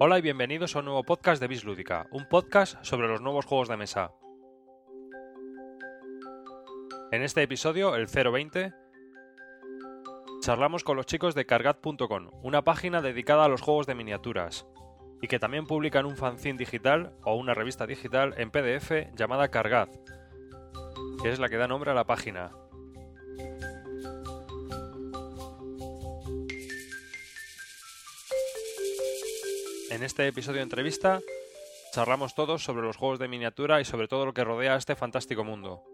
Hola y bienvenidos a un nuevo podcast de Bislúdica, un podcast sobre los nuevos juegos de mesa. En este episodio, el 020, charlamos con los chicos de Cargat.com, una página dedicada a los juegos de miniaturas, y que también publican un fanzine digital o una revista digital en PDF llamada Cargat, que es la que da nombre a la página. En este episodio de entrevista charlamos todos sobre los juegos de miniatura y sobre todo lo que rodea este fantástico mundo.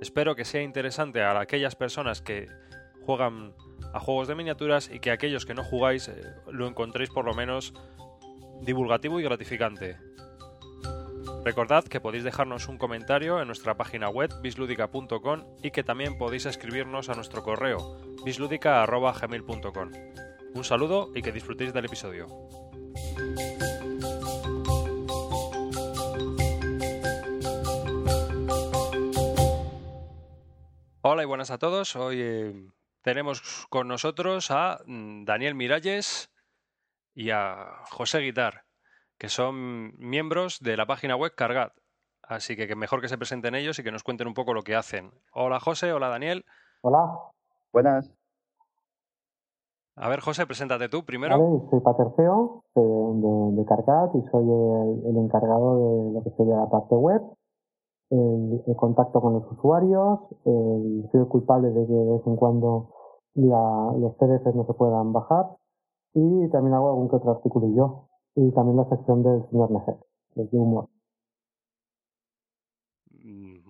Espero que sea interesante a aquellas personas que juegan a juegos de miniaturas y que aquellos que no jugáis eh, lo encontréis por lo menos divulgativo y gratificante. Recordad que podéis dejarnos un comentario en nuestra página web bisludica.com y que también podéis escribirnos a nuestro correo bisludica.gmail.com. Un saludo y que disfrutéis del episodio. Hola y buenas a todos. Hoy eh, tenemos con nosotros a mm, Daniel Miralles y a José Guitar, que son miembros de la página web Cargat. Así que, que mejor que se presenten ellos y que nos cuenten un poco lo que hacen. Hola José, hola Daniel. Hola. Buenas. A ver, José, preséntate tú primero. Vale, soy Paterceo de, de, de Carcat y soy el, el, encargado de lo que sería la parte web, el, el contacto con los usuarios, el, soy el culpable de que de vez en cuando la, los PDFs no se puedan bajar y también hago algún que otro artículo yo. Y también la sección del señor Nejet, de humor.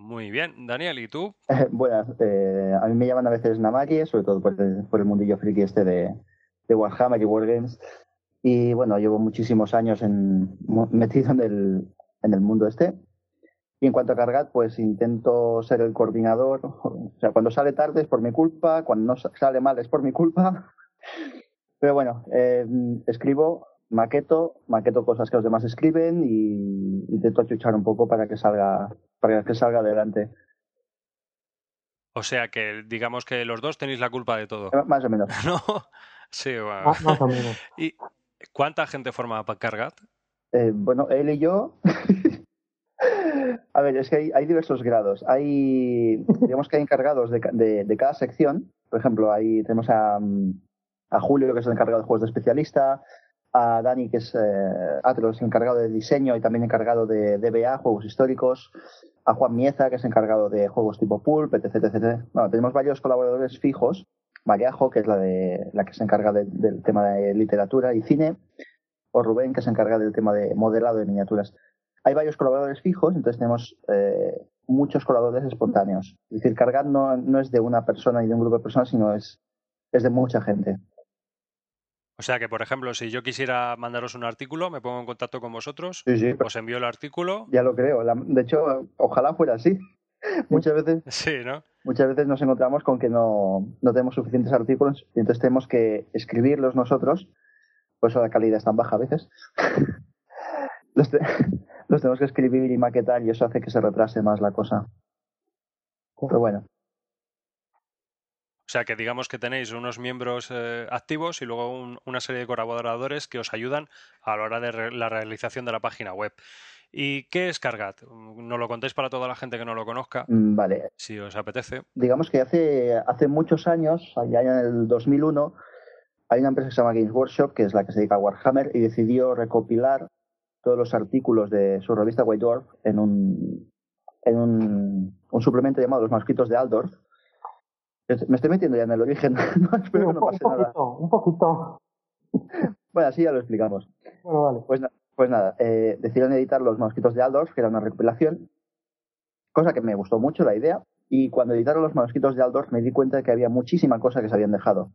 Muy bien. Daniel, ¿y tú? Buenas. Eh, a mí me llaman a veces Namaki, sobre todo por el, por el mundillo friki este de, de Warhammer y Wargames. Y bueno, llevo muchísimos años en, metido en el, en el mundo este. Y en cuanto a Cargat, pues intento ser el coordinador. O sea, cuando sale tarde es por mi culpa, cuando no sale mal es por mi culpa. Pero bueno, eh, escribo, maqueto, maqueto cosas que los demás escriben y intento achuchar un poco para que salga para que salga adelante. O sea que digamos que los dos tenéis la culpa de todo. Más o menos. ¿No? Sí, bueno. Más, más o menos. ¿Y cuánta gente forma Cargat? Eh, bueno, él y yo. A ver, es que hay, diversos grados. Hay, digamos que hay encargados de, cada sección. Por ejemplo, ahí tenemos a, a, Julio, que es el encargado de juegos de especialista, a Dani, que es eh, encargado de diseño y también encargado de DBA, juegos históricos, a Juan Mieza, que es encargado de juegos tipo Pulp, etc. etc. Bueno, tenemos varios colaboradores fijos. Mariajo, que es la, de, la que se encarga de, del tema de literatura y cine, o Rubén, que se encarga del tema de modelado de miniaturas. Hay varios colaboradores fijos, entonces tenemos eh, muchos colaboradores espontáneos. Es decir, cargar no, no es de una persona ni de un grupo de personas, sino es, es de mucha gente. O sea que, por ejemplo, si yo quisiera mandaros un artículo, me pongo en contacto con vosotros, sí, sí, os envío el artículo. Ya lo creo. De hecho, ojalá fuera así. Muchas veces, sí, ¿no? muchas veces nos encontramos con que no, no tenemos suficientes artículos y entonces tenemos que escribirlos nosotros. Por eso la calidad es tan baja a veces. los, te, los tenemos que escribir y maquetar y eso hace que se retrase más la cosa. Pero bueno. O sea que digamos que tenéis unos miembros eh, activos y luego un, una serie de colaboradores que os ayudan a la hora de re la realización de la página web. ¿Y qué es Cargat? ¿No lo contéis para toda la gente que no lo conozca? Vale. Si os apetece. Digamos que hace, hace muchos años, allá en el 2001, hay una empresa que se llama Games Workshop, que es la que se dedica a Warhammer, y decidió recopilar todos los artículos de su revista White Dwarf en un, en un, un suplemento llamado Los Manuscritos de Aldorf, me estoy metiendo ya en el origen. no, espero Sí, que no un, pase poquito, nada. un poquito. Bueno, así ya lo explicamos. Bueno, vale. Pues, pues nada, eh, decidieron editar los manuscritos de Aldorf, que era una recopilación, cosa que me gustó mucho la idea. Y cuando editaron los manuscritos de Aldorf me di cuenta de que había muchísima cosa que se habían dejado.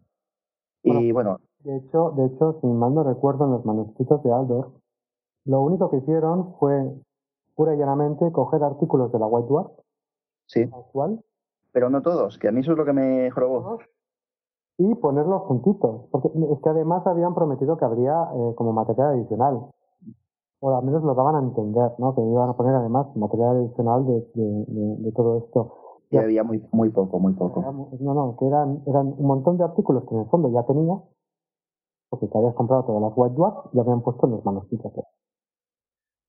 Y bueno, De hecho, de hecho, si mal no recuerdo, en los manuscritos de Aldorf, lo único que hicieron fue pura y llanamente coger artículos de la White Dwarf sí, actual pero no todos, que a mí eso es lo que me jorobó. y ponerlos juntitos. Porque es que además habían prometido que habría eh, como material adicional. O al menos lo daban a entender, ¿no? Que iban a poner además material adicional de, de, de, de todo esto. Y había muy, muy poco, muy poco. Era no, no, que eran, eran un montón de artículos que en el fondo ya tenía, porque te habías comprado todas las White Dwarfs y habían puesto los manuscritos.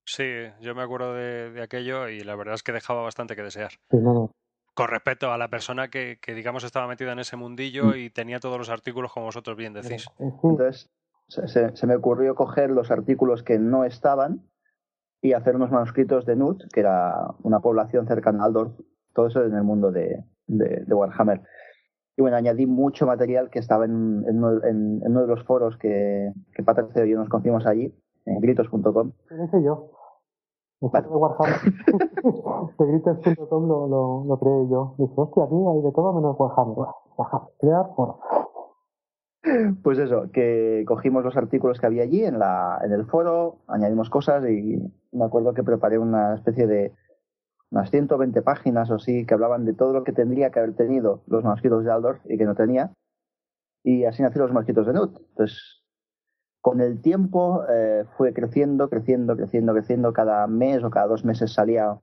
Sí, yo me acuerdo de, aquello y la verdad es que dejaba bastante que desear. Sí, no, no. Con respecto a la persona que, que, digamos, estaba metida en ese mundillo mm. y tenía todos los artículos, como vosotros bien decís. Entonces, se, se, me ocurrió coger los artículos que no estaban y hacer unos manuscritos de Nut, que era una población cercana a Aldorf, todo eso en el mundo de, de, de Warhammer. Y bueno, añadí mucho material que estaba en, en, uno, de los foros que, que Patricio y yo nos conocimos allí, en gritos.com. ¿Qué hice yo? De Warhammer. lo, lo, lo, creé yo. Dije, hostia, aquí hay de todo menos Warhammer. Crear foro. Pues eso, que cogimos los artículos que había allí en, la, en el foro, añadimos cosas y me acuerdo que preparé una especie de unas 120 páginas o así que hablaban de todo lo que tendría que haber tenido los manuscritos de Aldorf y que no tenía. Y así nacieron los manuscritos de Nut. Entonces, con el tiempo eh, fue creciendo, creciendo, creciendo, creciendo. Cada mes o cada dos meses salía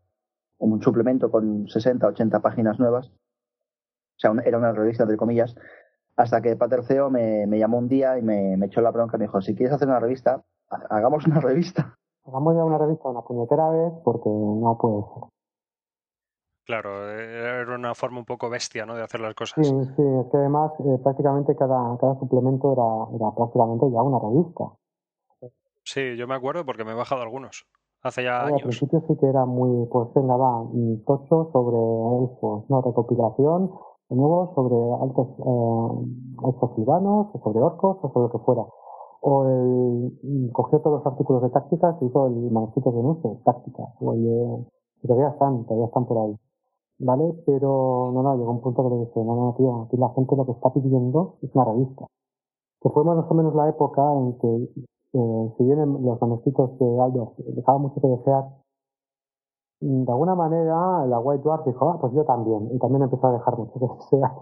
un suplemento con 60, 80 páginas nuevas. O sea, era una revista, entre comillas. Hasta que Pater CEO me, me llamó un día y me, me echó la bronca. Me dijo, si quieres hacer una revista, hagamos una revista. Hagamos ya una revista una puñetera vez porque no puede ser. Claro, era una forma un poco bestia, ¿no? De hacer las cosas. Sí, sí, es que además eh, prácticamente cada, cada suplemento era, era prácticamente ya una revista. Sí, yo me acuerdo porque me he bajado algunos. Hace ya años. Al principio sí que era muy, pues venga, va, tocho sobre elfos, ¿no? Recopilación, de nuevo sobre altos eh, ciudadanos, o sobre orcos, o sobre lo que fuera. O el, cogió todos los artículos de tácticas y hizo el manuscrito de nuestro, tácticas. Oye, todavía están, todavía están por ahí. ¿Vale? Pero no, no, llegó un punto que le dije, no, no, tío, aquí la gente lo que está pidiendo es una revista. Que fue más o menos la época en que, eh, si bien los manuscritos de Aldo dejaba mucho que desear, mm, de alguna manera la White Dwarf dijo, ah, pues yo también, y también empezó a dejar mucho que desear.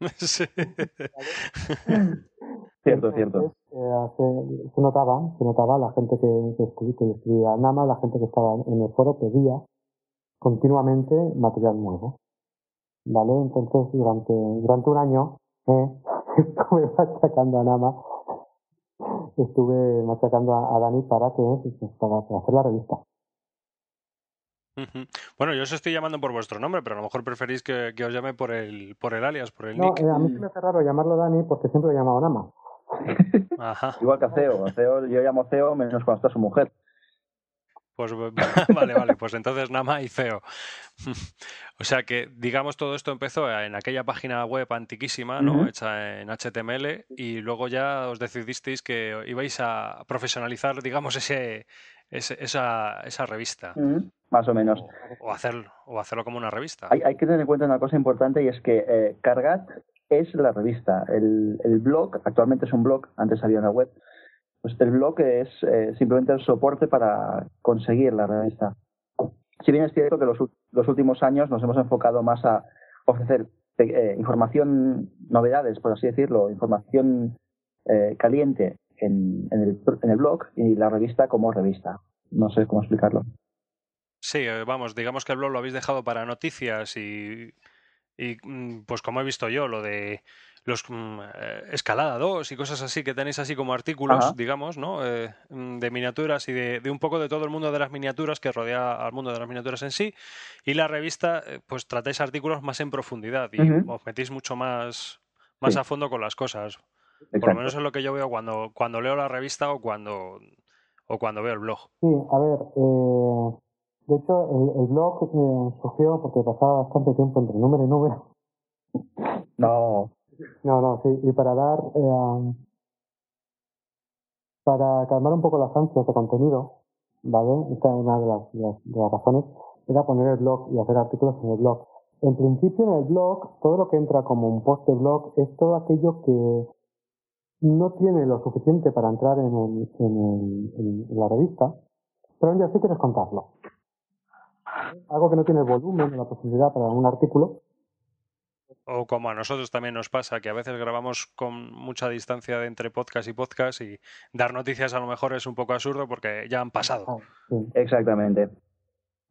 Sí. cierto, cierto. Eh, se, se, notaba, se notaba la gente que, que, escribía, que escribía Nama, la gente que estaba en el foro pedía continuamente material nuevo. ¿Vale? Entonces, durante, durante un año, eh, estuve machacando a Nama, estuve machacando a, Dani para que, pues, para hacer la revista. Bueno, yo os estoy llamando por vuestro nombre, pero a lo mejor preferís que, os llame por el, por el alias, por el no, nick. Eh, a mí se me hace raro llamarlo Dani porque siempre lo he llamado Nama. Ajá. Igual que a Ceo. A Ceo yo llamo Ceo menos cuando está su mujer. Pues vale, vale, pues entonces Nama y feo. o sea que, digamos, todo esto empezó en aquella página web antiquísima, ¿no? Hecha en HTML y luego ya os decidisteis que ibais a profesionalizar, digamos, ese, esa, esa revista. Más o menos. O, hacerlo, o hacerlo como una revista. Hay, que tener en cuenta una cosa importante y es que eh, Cargat es la revista. El, el blog, actualmente es un blog, antes había una web, pues el blog es eh, simplemente el soporte para conseguir la revista. Si bien es cierto que los, últimos años nos hemos enfocado más a ofrecer eh, información, novedades, por así decirlo, información eh, caliente en, el, en el blog y la revista como revista. No sé cómo explicarlo. Sí, vamos, digamos que el blog lo habéis dejado para noticias y, y mm, pues como he visto yo, lo de los mm, eh, Escalada 2 y cosas así que tenéis así como artículos, digamos, ¿no? Eh, mm, de miniaturas y de, un poco de todo el mundo de las miniaturas que rodea al mundo de las miniaturas en sí. Y la revista, eh, pues tratáis artículos más en profundidad y os metís mucho más, más a fondo con las cosas. Por lo menos es lo que yo veo cuando, cuando leo la revista o cuando, o cuando veo el blog. Sí, a ver, de hecho el, el blog surgió porque pasaba bastante tiempo entre número y número. No, no, no, sí, y para dar, eh, para calmar un poco las ansias de contenido, ¿vale? Esta es una de las, de las, razones, era poner el blog y hacer artículos en el blog. En principio en el blog, todo lo que entra como un post de blog es todo aquello que no tiene lo suficiente para entrar en, el, en, en la revista, pero ya sí quieres contarlo. Algo que no tiene volumen o la posibilidad para un artículo, o como a nosotros también nos pasa, que a veces grabamos con mucha distancia entre podcast y podcast y dar noticias a lo mejor es un poco absurdo porque ya han pasado. Exactamente.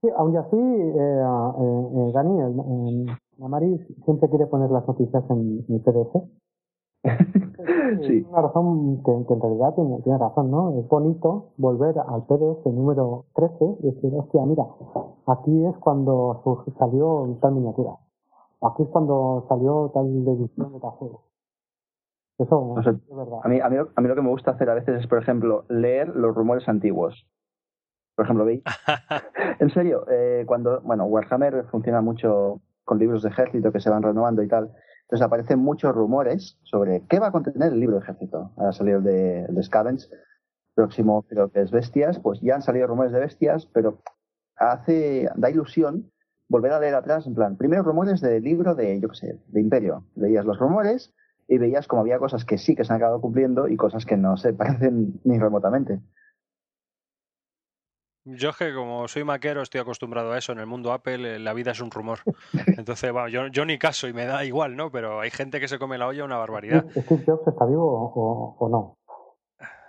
Sí, aún así, eh, eh, eh Dani, Amari siempre quiere poner las noticias en, en PDF Sí. Una razón que, que en realidad tiene, tiene razón, ¿no? Es bonito volver al PDF número 13 y decir, hostia, mira, aquí es cuando salió tal miniatura. Aquí es cuando salió tal edición de juego. Eso No sé, es verdad. A mí, a, mí, a mí lo que me gusta hacer a veces es, por ejemplo, leer los rumores antiguos. Por ejemplo, veis. en serio, eh, cuando. Bueno, Warhammer funciona mucho con libros de ejército que se van renovando y tal. Entonces aparecen muchos rumores sobre qué va a contener el libro de ejército. Ha salido el de, el de Scavenge, próximo creo que es Bestias. Pues ya han salido rumores de Bestias, pero hace. da ilusión volver a leer atrás, en plan, primeros rumores del libro de, yo qué sé, de Imperio. Leías los rumores y veías como había cosas que sí que se han acabado cumpliendo y cosas que no se parecen ni remotamente. Yo es que como soy maquero estoy acostumbrado a eso. En el mundo Apple eh, la vida es un rumor. Entonces, bueno, yo, yo ni caso y me da igual, ¿no? Pero hay gente que se come la olla una barbaridad. Steve Jobs está vivo o no.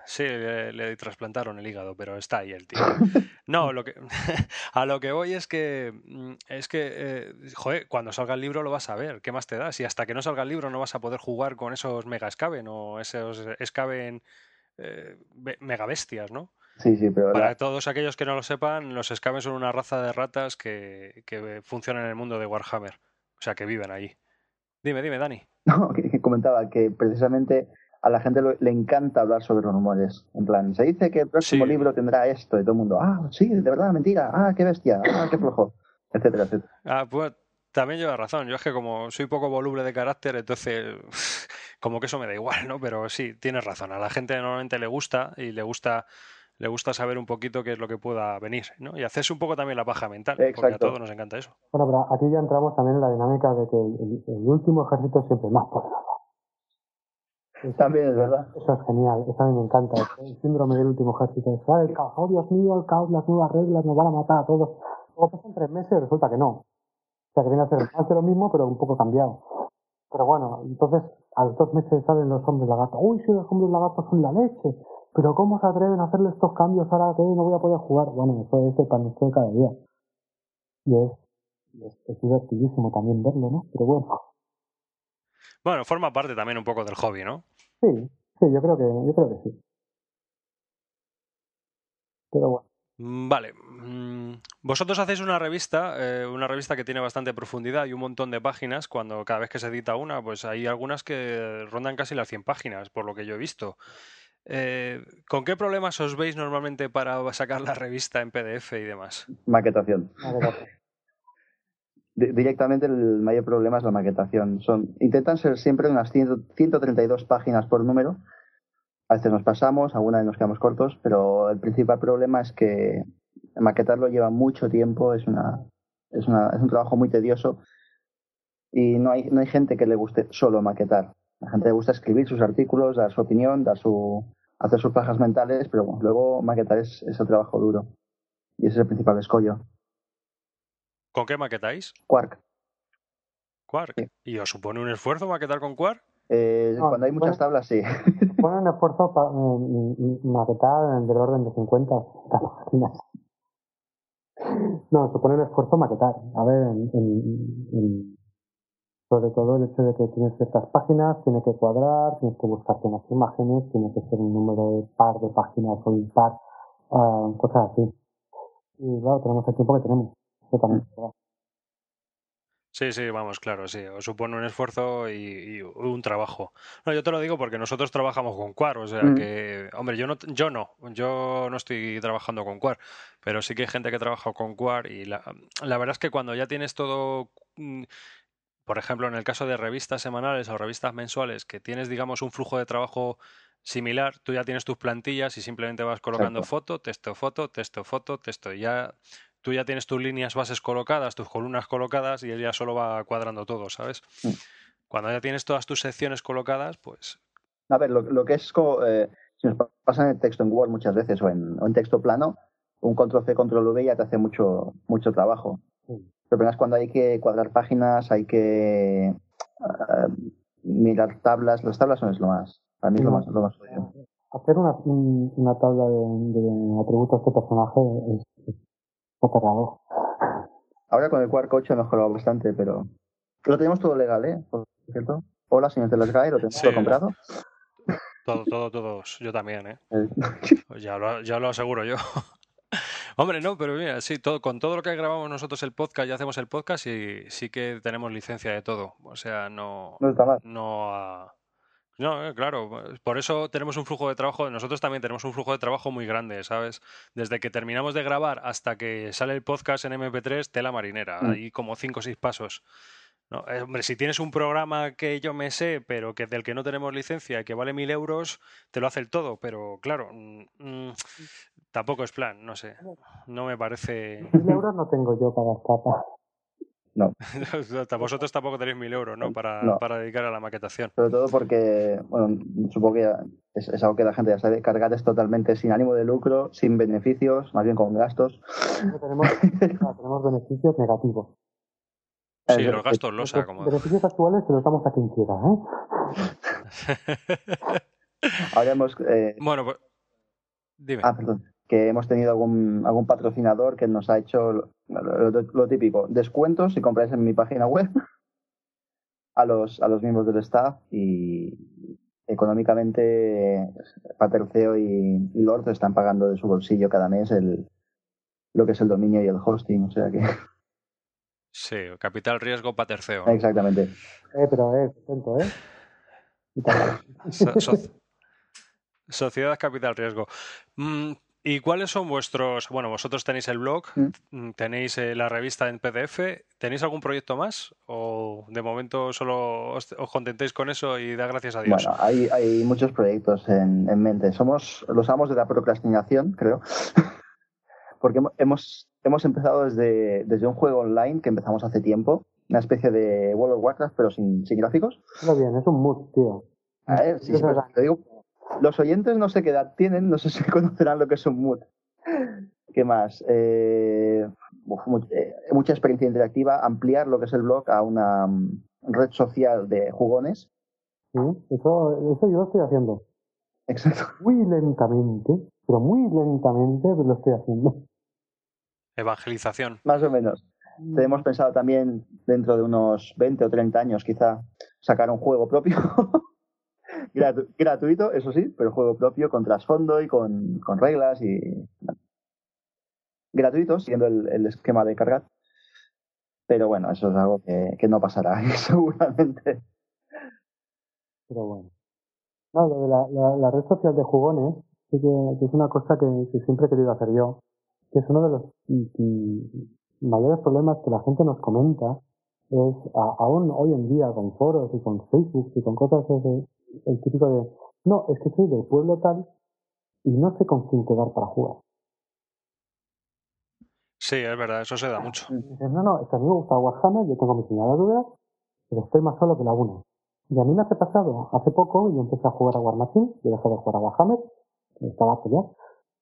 Sí, le, le trasplantaron el hígado, pero está ahí el tío. No, lo que, a lo que voy es que, mm, es que, eh, joder, cuando salga el libro lo vas a ver. ¿Qué más te da? Si hasta que no salga el libro no vas a poder jugar con esos mega Skaven o esos Skaven eh, mega bestias, ¿no? Sí, sí, pero Para la- todos aquellos que no lo sepan, los Skaven son una raza de ratas que, que funcionan en el mundo de Warhammer. O sea, que viven allí. Dime, dime, Dani. no, que comentaba que precisamente a la gente le encanta hablar sobre los rumores. En plan, se dice que el próximo Sí. libro tendrá esto y todo el mundo, ah, sí, de verdad, mentira, ah, qué bestia, ah, qué flojo, etcétera, etcétera. Ah, pues también lleva razón. Yo es que como soy poco voluble de carácter, entonces como que eso me da igual, ¿no? Pero sí, tienes razón. A la gente normalmente le gusta y le gusta le gusta saber un poquito qué es lo que pueda venir, ¿no? Y hacerse un poco también la paja mental, porque a Exacto. todos nos encanta eso. Bueno, pero aquí ya entramos también en la dinámica de que el, el- el último ejército es siempre más poderoso. También es verdad. Eso es genial, eso a mí me encanta. El síndrome del último ejército. Es, "Ah, el caos, oh Dios mío, el caos, las nuevas reglas, nos van a matar a todos. Luego pasan tres meses y resulta que no. O sea, que viene a ser lo mismo, pero un poco cambiado. Pero bueno, entonces a los dos meses salen los hombres lagartos. Uy, si los hombres lagartos son la leche. Pero ¿cómo se atreven a hacerle estos cambios ahora que no voy a poder jugar? Bueno, eso es el pan nuestro de cada día. Y es, es, es divertidísimo también verlo, ¿no? Pero bueno, Bueno, forma parte también un poco del hobby, ¿no? sí, sí, yo creo que, yo creo que sí. Pero bueno. Mm, Vale. mm, Vosotros hacéis una revista, eh, una revista que tiene bastante profundidad y un montón de páginas. Cuando cada vez que se edita una, pues hay algunas que rondan casi las 100 páginas, por lo que yo he visto. Eh, ¿Con qué problemas os veis normalmente para sacar la revista en PDF y demás? Maquetación. Di- directamente el mayor problema es la maquetación. Son, intentan ser siempre unas 100 132 páginas por número. A veces nos pasamos, algunas nos quedamos cortos, pero el principal problema es que maquetarlo lleva mucho tiempo, es una, es una, es un trabajo muy tedioso y no hay, no hay gente que le guste solo maquetar. La gente le gusta escribir sus artículos, dar su opinión, dar su, hacer sus pajas mentales, pero bueno, luego maquetar es, es el trabajo duro. Y ese es el principal escollo. ¿Con qué maquetáis? Quark. Quark. Sí. ¿Y os supone un esfuerzo maquetar con Quark? Eh, No, cuando hay muchas bueno. tablas, sí. Ponen esfuerzo para maquetar del orden de 50 o 60 páginas. No, supone un esfuerzo maquetar. A ver, en, en- en- sobre todo el hecho de que tienes ciertas páginas, tiene que cuadrar, tienes que buscarte unas imágenes, tiene que ser un número de par de páginas o impar, ah, cosas así. Y claro, tenemos el tiempo que tenemos. Sí, sí, vamos, claro, sí. Os supone un esfuerzo y, y un trabajo. No, yo te lo digo porque nosotros trabajamos con Quark, o sea Mm. que, hombre, yo no, yo no, yo no estoy trabajando con Quark, pero sí que hay gente que trabaja con Quark y la, la verdad es que cuando ya tienes todo, mm, por ejemplo, en el caso de revistas semanales o revistas mensuales, que tienes, digamos, un flujo de trabajo similar, tú ya tienes tus plantillas y simplemente vas colocando Exacto. foto, texto, foto, texto, foto, texto. y Ya tú ya tienes tus líneas bases colocadas, tus columnas colocadas y él ya solo va cuadrando todo, ¿sabes? Mm. Cuando ya tienes todas tus secciones colocadas, pues A ver, lo, lo que es como, eh, si nos pasa en el texto en Word muchas veces o en, o en texto plano, un control C, control V ya te hace mucho, mucho trabajo. Sí. El problema es cuando hay que cuadrar páginas, hay que eh, mirar tablas. Las tablas son es lo más, para mí es lo No. más, lo más. Hacer una, un- una tabla de, de atributos de personaje es, es aterrador. Ahora con el Quark 8 ha mejorado bastante, pero lo tenemos todo legal, ¿eh? Por cierto. Hola, señor Telesguy, lo tengo Sí. comprado. Todo, todo, todos. Yo también, ¿eh? Eh, Pues ya lo, ya lo aseguro yo. Hombre, no, pero mira, sí, todo, con todo lo que grabamos nosotros el podcast y hacemos el podcast, sí, sí que tenemos licencia de todo. O sea, no, no está mal. no a- No, eh, claro, por eso tenemos un flujo de trabajo, nosotros también tenemos un flujo de trabajo muy grande, ¿sabes? Desde que terminamos de grabar hasta que sale el podcast en MP3, tela marinera, Mm. hay como cinco o seis pasos. ¿no? Eh, hombre, si tienes un programa que yo me sé, pero que del que no tenemos licencia, que vale mil euros, te lo hace el todo, pero claro, mm, mm, tampoco es plan, no sé, no me parece... Mil euros no tengo yo para gastar. Vosotros tampoco tenéis mil euros, ¿no? Para, No. para dedicar a la maquetación. Sobre todo porque, bueno, supongo que ya es, es algo que la gente ya sabe, cargar es totalmente sin ánimo de lucro, sin beneficios, más bien con gastos. Tenemos, no, tenemos beneficios negativos. Sí, los gastos Los losa, como... beneficios actuales se los damos a quien quiera, ¿eh? Ahora hemos, eh, bueno, pues... Dime. ah, perdón, que hemos tenido algún, algún patrocinador que nos ha hecho lo, lo- lo típico, descuentos si compráis en mi página web a los, a los miembros del staff y económicamente Paterceo y, y Lord están pagando de su bolsillo cada mes el, lo que es el dominio y el hosting, o sea que Sí, capital riesgo para terceo. ¿no? exactamente. Eh, pero, eh, atento, ¿eh? So- so- Sociedad Capital Riesgo. Mm, ¿Y cuáles son vuestros... Bueno, vosotros tenéis el blog, mm, tenéis eh, la revista en PDF, ¿tenéis algún proyecto más? ¿O de momento solo os, os contentéis con eso y da gracias a Dios? Bueno, hay, hay muchos proyectos en, en mente. Somos los amos de la procrastinación, creo. Porque hemo- hemos, hemos empezado desde, desde un juego online que empezamos hace tiempo, una especie de World of Warcraft, pero sin, sin gráficos. Pero bien, es un mood, tío. A ver, sí, sí, pero te digo, los oyentes no sé qué edad tienen, no sé si conocerán lo que es un mood. ¿Qué más? Eh, eh, mucha experiencia interactiva, ampliar lo que es el blog a una mm, red social de jugones. Sí, Eso, eso yo lo estoy haciendo. Exacto. Muy lentamente, pero muy lentamente lo estoy haciendo. Evangelización. Más o menos. Tenemos pensado también, dentro de unos 20 o 30 años, quizá, sacar un juego propio. Gratu- gratuito, eso sí, pero juego propio con trasfondo y con, con reglas y. Gratuito, siguiendo el, esquema de cargar. Pero bueno, eso es algo que, que no pasará, seguramente. Pero bueno. No, lo de la, la, la red social de jugones, sí que, es una cosa que, siempre he querido hacer yo, que es uno de los mayores problemas que la gente nos comenta, es a- aún hoy en día con foros y con Facebook y con cosas, ese- el típico de, no, es que soy del pueblo tal y no sé con quién quedar para jugar. Sí, es verdad, eso se da mucho. No, no, es que a mí me gusta Warhammer, yo tengo mis señaladuras, pero estoy más solo que la una. Y a mí me hace pasado, hace poco yo empecé a jugar a War Machine, yo dejé de jugar a Warhammer, me estaba a pelear,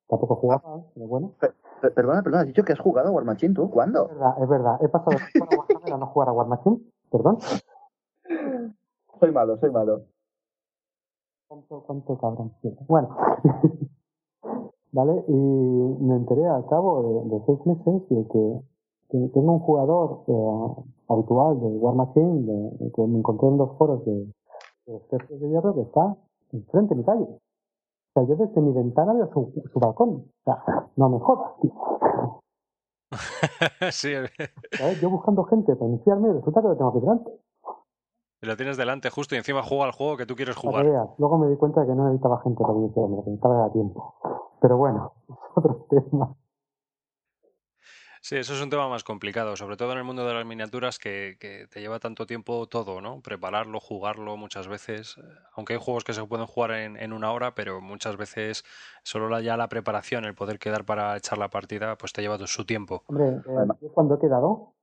tampoco jugaba, pero bueno. Per- Perdona, perdona, has dicho que has jugado a War Machine tú, Es ¿cuándo? verdad, es verdad, he pasado de jugar a Warhammer a no jugar a War Machine, perdón. Soy malo, soy malo. ¿Cuánto, cuánto cabrón? Bueno, ¿vale? Y me enteré al cabo de, de seis meses de que, que tengo un jugador eh, habitual de War Machine, de, de que me encontré en los foros de, de los jefes de hierro, que está enfrente de mi calle. O sea, yo desde mi ventana veo su, su balcón. O sea, no me jodas, tío. sí, ¿Sabes? Yo buscando gente para iniciarme y resulta que lo tengo aquí delante. Lo tienes delante justo y encima juega al juego que tú quieres jugar. Luego me di cuenta de que no necesitaba gente para que necesitaba era tiempo. Pero bueno, es otro tema. Sí, eso es un tema más complicado, sobre todo en el mundo de las miniaturas que, que te lleva tanto tiempo todo, ¿no? Prepararlo, jugarlo muchas veces, aunque hay juegos que se pueden jugar en, en una hora, pero muchas veces solo la, ya la preparación, el poder quedar para echar la partida, pues te lleva su tiempo. Hombre, eh, cuando he quedado,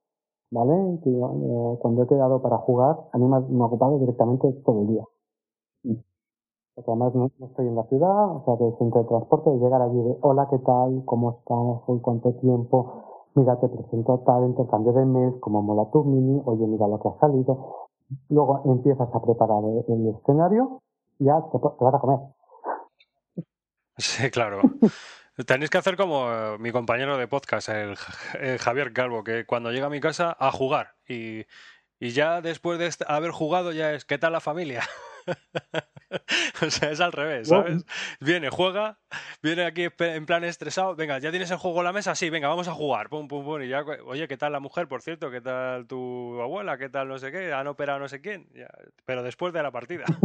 ¿vale? Que, eh, cuando he quedado para jugar, a mí me ha, me ha ocupado directamente todo el día. Porque además no, no estoy en la ciudad, o sea que es entre el transporte de llegar allí de hola, ¿qué tal? ¿Cómo estás? ¿Hoy cuánto tiempo? Mira, te presento tal, intercambio de mes, como mola tu mini, oye, mira lo que ha salido. Luego empiezas a preparar el, el escenario, ya te, te vas a comer. Sí, claro. Tenéis que hacer como eh, mi compañero de podcast, el, eh, Javier Calvo, que cuando llega a mi casa a jugar y, Y ya después de haber jugado ya es, ¿qué tal la familia? o sea, es al revés, ¿sabes? Viene, juega, viene aquí en plan estresado, venga, ¿ya tienes el juego en la mesa? Sí, venga, vamos a jugar, pum, pum, pum, y ya, oye, ¿qué tal la mujer, por cierto? ¿Qué tal tu abuela? ¿Qué tal no sé qué? ¿Han operado no sé quién? pero después de la partida.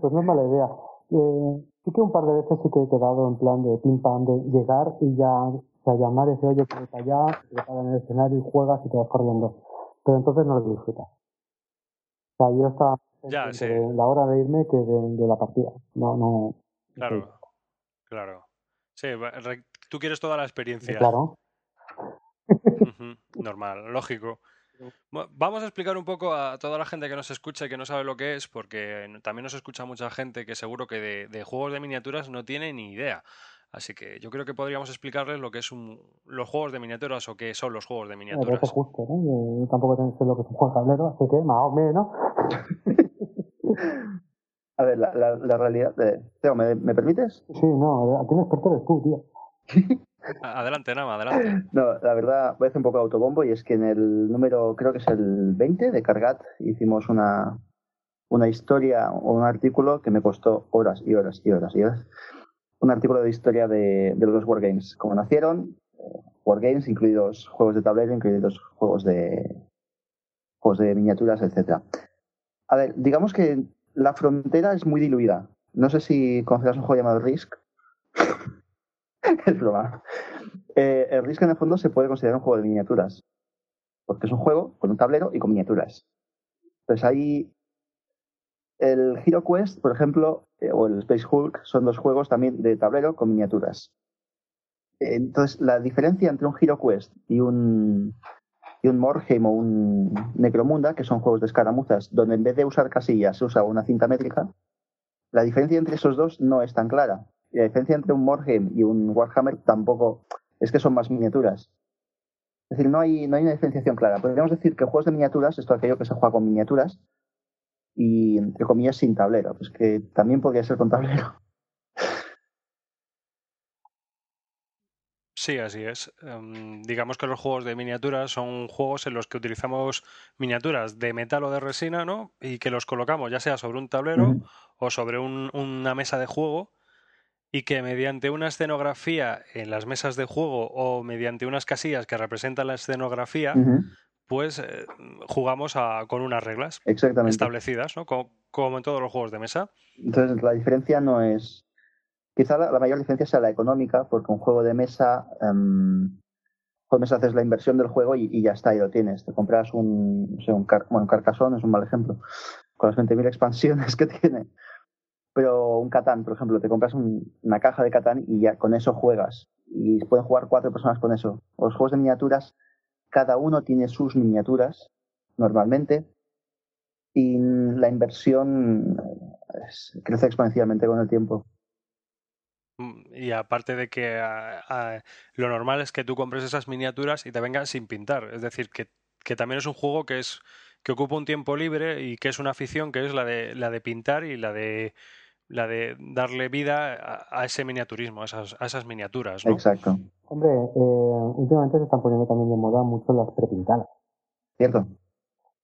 pues no es mala idea. Eh, sí que un par de veces sí que he quedado en plan de pim pam, de llegar y ya, o sea, llamar y decir, oye, que para allá, te en el escenario y juegas y te vas corriendo. Pero entonces no lo disfrutas. O sea, yo estaba ya, sí. la hora de irme que de, la partida. No, no. Claro, claro. Sí, tú quieres toda la experiencia. Claro. Normal, lógico. Vamos a explicar un poco a toda la gente que nos escucha y que no sabe lo que es, porque también nos escucha mucha gente que seguro que de, juegos de miniaturas no tiene ni idea. Así que yo creo que podríamos explicarles lo que es un, los juegos de miniaturas o qué son los juegos de miniaturas. justo, Yo tampoco sé lo que es un juego de tablero, así que más o menos. a ver, la, la, realidad. De... Teo, ¿me, ¿me, permites? Sí, no, aquí no experto eres tú, tío. Adelante, Nama, adelante. No, la verdad, voy a hacer un poco de autobombo y es que en el número, creo que es el 20 de Cargat, hicimos una, una historia o un artículo que me costó horas y horas y horas y horas. Un artículo de historia de, de los Wargames, cómo nacieron, eh, Wargames, incluidos juegos de tablero, incluidos juegos de, juegos de miniaturas, etcétera. A ver, digamos que la frontera es muy diluida. No sé si conocerás un juego llamado Risk. es broma. Eh, el Risk en el fondo se puede considerar un juego de miniaturas. Porque es un juego con un tablero y con miniaturas. Entonces ahí el Hero Quest, por ejemplo, eh, o el Space Hulk son dos juegos también de tablero con miniaturas. Entonces, la diferencia entre un Hero Quest y un, y un Morheim o un Necromunda, que son juegos de escaramuzas, donde en vez de usar casillas se usa una cinta métrica, la diferencia entre esos dos no es tan clara. Y la diferencia entre un Morheim y un Warhammer tampoco es que son más miniaturas. Es decir, no hay, no hay una diferenciación clara. Podríamos decir que juegos de miniaturas es todo aquello que se juega con miniaturas y, entre comillas, sin tablero. Pues que también podría ser con tablero. Sí, así es. Em, digamos que los juegos de miniaturas son juegos en los que utilizamos miniaturas de metal o de resina, ¿no? Y que los colocamos ya sea sobre un tablero o sobre una mesa de juego y que mediante una escenografía en las mesas de juego o mediante unas casillas que representan la escenografía, pues eh, jugamos con unas reglas establecidas, ¿no? como en todos los juegos de mesa. Entonces la diferencia no es Quizá la, mayor diferencia sea la económica, porque un juego de mesa, um, de mesa haces la inversión del juego y, ya está, y lo tienes. Te compras un, no sé, un, car bueno, Carcassonne es un mal ejemplo, con las 20.000 expansiones que tiene. Pero un Catán, por ejemplo, te compras una caja de Catán y ya con eso juegas. Y pueden jugar cuatro personas con eso. Los juegos de miniaturas, cada uno tiene sus miniaturas, normalmente, y la inversión crece exponencialmente con el tiempo. Mm, y aparte de que lo normal es que tú compres esas miniaturas y te vengan sin pintar. Es decir, que, que, también es un juego que es que ocupa un tiempo libre y que es una afición que es la de la de pintar y la de la de darle vida a, ese miniaturismo, a esas, a esas miniaturas, ¿no? Exacto. Hombre, eh, últimamente se están poniendo también de moda mucho las prepintadas. Cierto.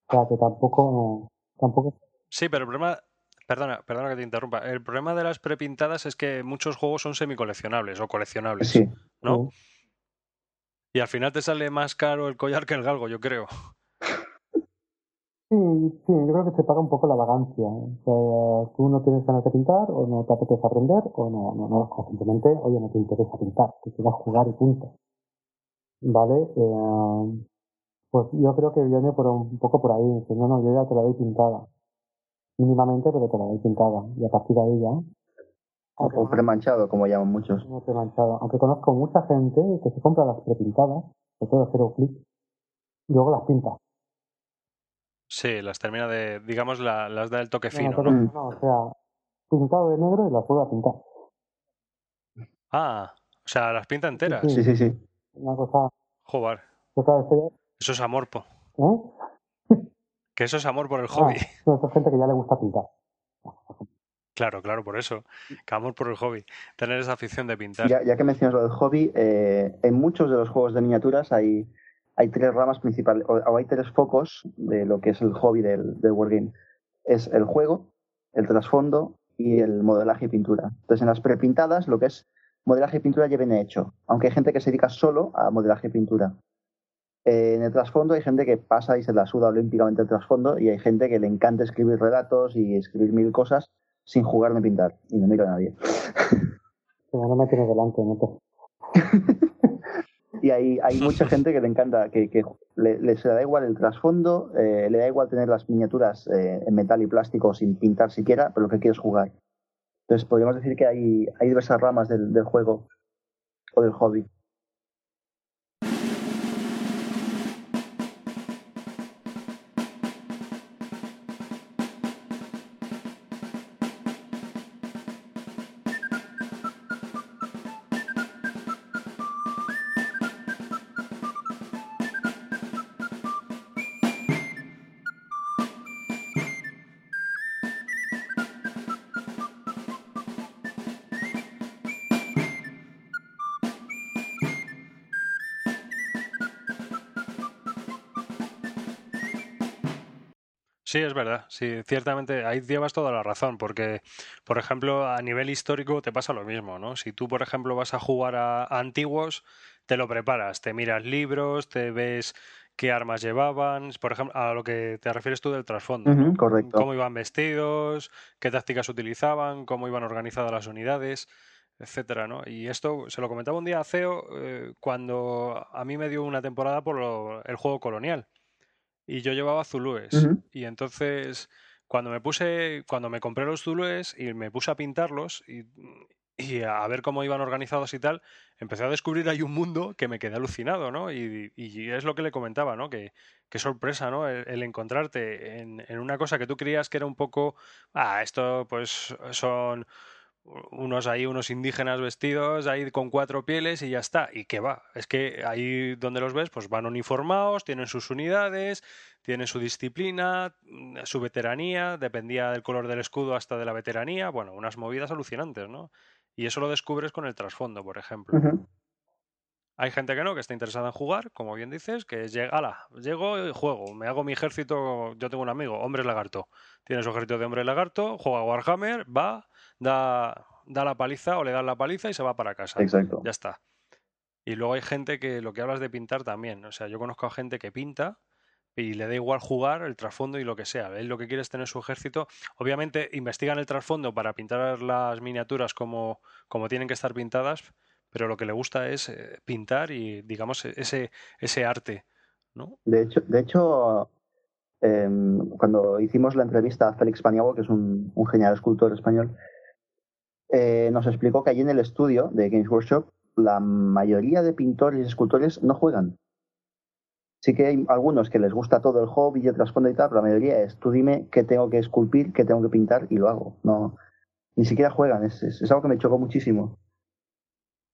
O sea, que tampoco, tampoco... Sí, pero el problema, Perdona, perdona que te interrumpa. El problema de las prepintadas es que muchos juegos son semicoleccionables o coleccionables. Sí. ¿No? Y al final te sale más caro el collar que el galgo, yo creo. Sí, sí, yo creo que se paga un poco la vagancia. O sea, tú no tienes ganas de pintar, o no te apetece aprender, o no, no, no, simplemente, oye, no te interesa pintar, te quieras jugar y punto. ¿Vale? Eh, pues yo creo que viene por un, poco por ahí. no, no, yo ya te la doy pintada mínimamente, pero te la doy pintada. Y a partir de ahí ya. O premanchado, como llaman muchos. premanchado. Aunque conozco mucha gente que se compra las prepintadas, se puede hacer un clic, y luego las pinta. Sí, las termina de, digamos, las da el toque fino, ¿no? ¿no? o sea, pintado de negro y las vuelve a pintar. Ah, o sea, las pinta enteras. Sí, sí, sí. Una cosa. Joder. Eso es amor, po. ¿Eh? Que eso es amor por el ah, hobby. No, es gente que ya le gusta pintar. Claro, claro, por eso. Que amor por el hobby. Tener esa afición de pintar. Ya, que mencionas lo del hobby, eh, en muchos de los juegos de miniaturas hay, hay tres ramas principales, o, hay tres focos de lo que es el hobby del, del Wargame. Es el juego, el trasfondo y el modelaje y pintura. Entonces, en las prepintadas, lo que es modelaje y pintura ya viene hecho, aunque hay gente que se dedica solo a modelaje y pintura. Eh, en el trasfondo hay gente que pasa y se la suda olímpicamente el trasfondo y hay gente que le encanta escribir relatos y escribir mil cosas sin jugar ni pintar y no mira a nadie. no me tiene delante, no y hay, hay mucha gente que le encanta, que, que le, se le da igual el trasfondo, eh, le da igual tener las miniaturas eh, en metal y plástico sin pintar siquiera, pero lo que quiere es jugar. Entonces podríamos decir que hay, hay diversas ramas del, del juego o del hobby. Sí, es verdad. Sí, ciertamente ahí llevas toda la razón, porque, por ejemplo, a nivel histórico te pasa lo mismo, ¿no? Si tú, por ejemplo, vas a jugar a, antiguos, te lo preparas, te miras libros, te ves qué armas llevaban, por ejemplo, a lo que te refieres tú del trasfondo, correcto. Cómo iban vestidos, qué tácticas utilizaban, cómo iban organizadas las unidades etcétera, ¿no? Y esto se lo comentaba un día a CEO eh, cuando a mí me dio una temporada por el juego colonial y yo llevaba zulúes. Y entonces, cuando me puse, cuando me compré los zulúes y me puse a pintarlos y, y, a ver cómo iban organizados y tal, empecé a descubrir ahí un mundo que me quedé alucinado, ¿no? Y, y es lo que le comentaba, ¿no? Que qué sorpresa, ¿no? El, encontrarte en, en, una cosa que tú creías que era un poco, ah, esto pues son unos ahí, unos indígenas vestidos ahí con cuatro pieles y ya está. ¿Y qué va? Es que ahí donde los ves, pues van uniformados, tienen sus unidades, tienen su disciplina, mm, su veteranía, dependía del color del escudo hasta de la veteranía, bueno, unas movidas alucinantes, ¿no? Y eso lo descubres con el trasfondo, por ejemplo. Hay gente que no, que está interesada en jugar, como bien dices, que es, ala, llego y juego, me hago mi ejército, yo tengo un amigo, hombre lagarto, tiene su ejército de hombre lagarto, juega Warhammer, va, da, da la paliza o le dan la paliza y se va para casa. Exacto. Ya está. Y luego hay gente que lo que hablas de pintar también. O sea, yo conozco a gente que pinta y le da igual jugar el trasfondo y lo que sea. Él lo que quiere es tener su ejército. Obviamente investigan el trasfondo para pintar las miniaturas como, como tienen que estar pintadas, pero lo que le gusta es eh, pintar y, digamos, ese, ese arte. ¿no? De hecho, de hecho em, cuando hicimos la entrevista a Félix Paniagua, que es un, un genial escultor español, eh, nos explicó que allí en el estudio de Games Workshop la mayoría de pintores y escultores no juegan. Sí que hay algunos que les gusta todo el hobby y el trasfondo y tal, pero la mayoría es tú dime qué tengo que esculpir, qué tengo que pintar y lo hago. No, ni siquiera juegan, es, es, algo que me chocó muchísimo.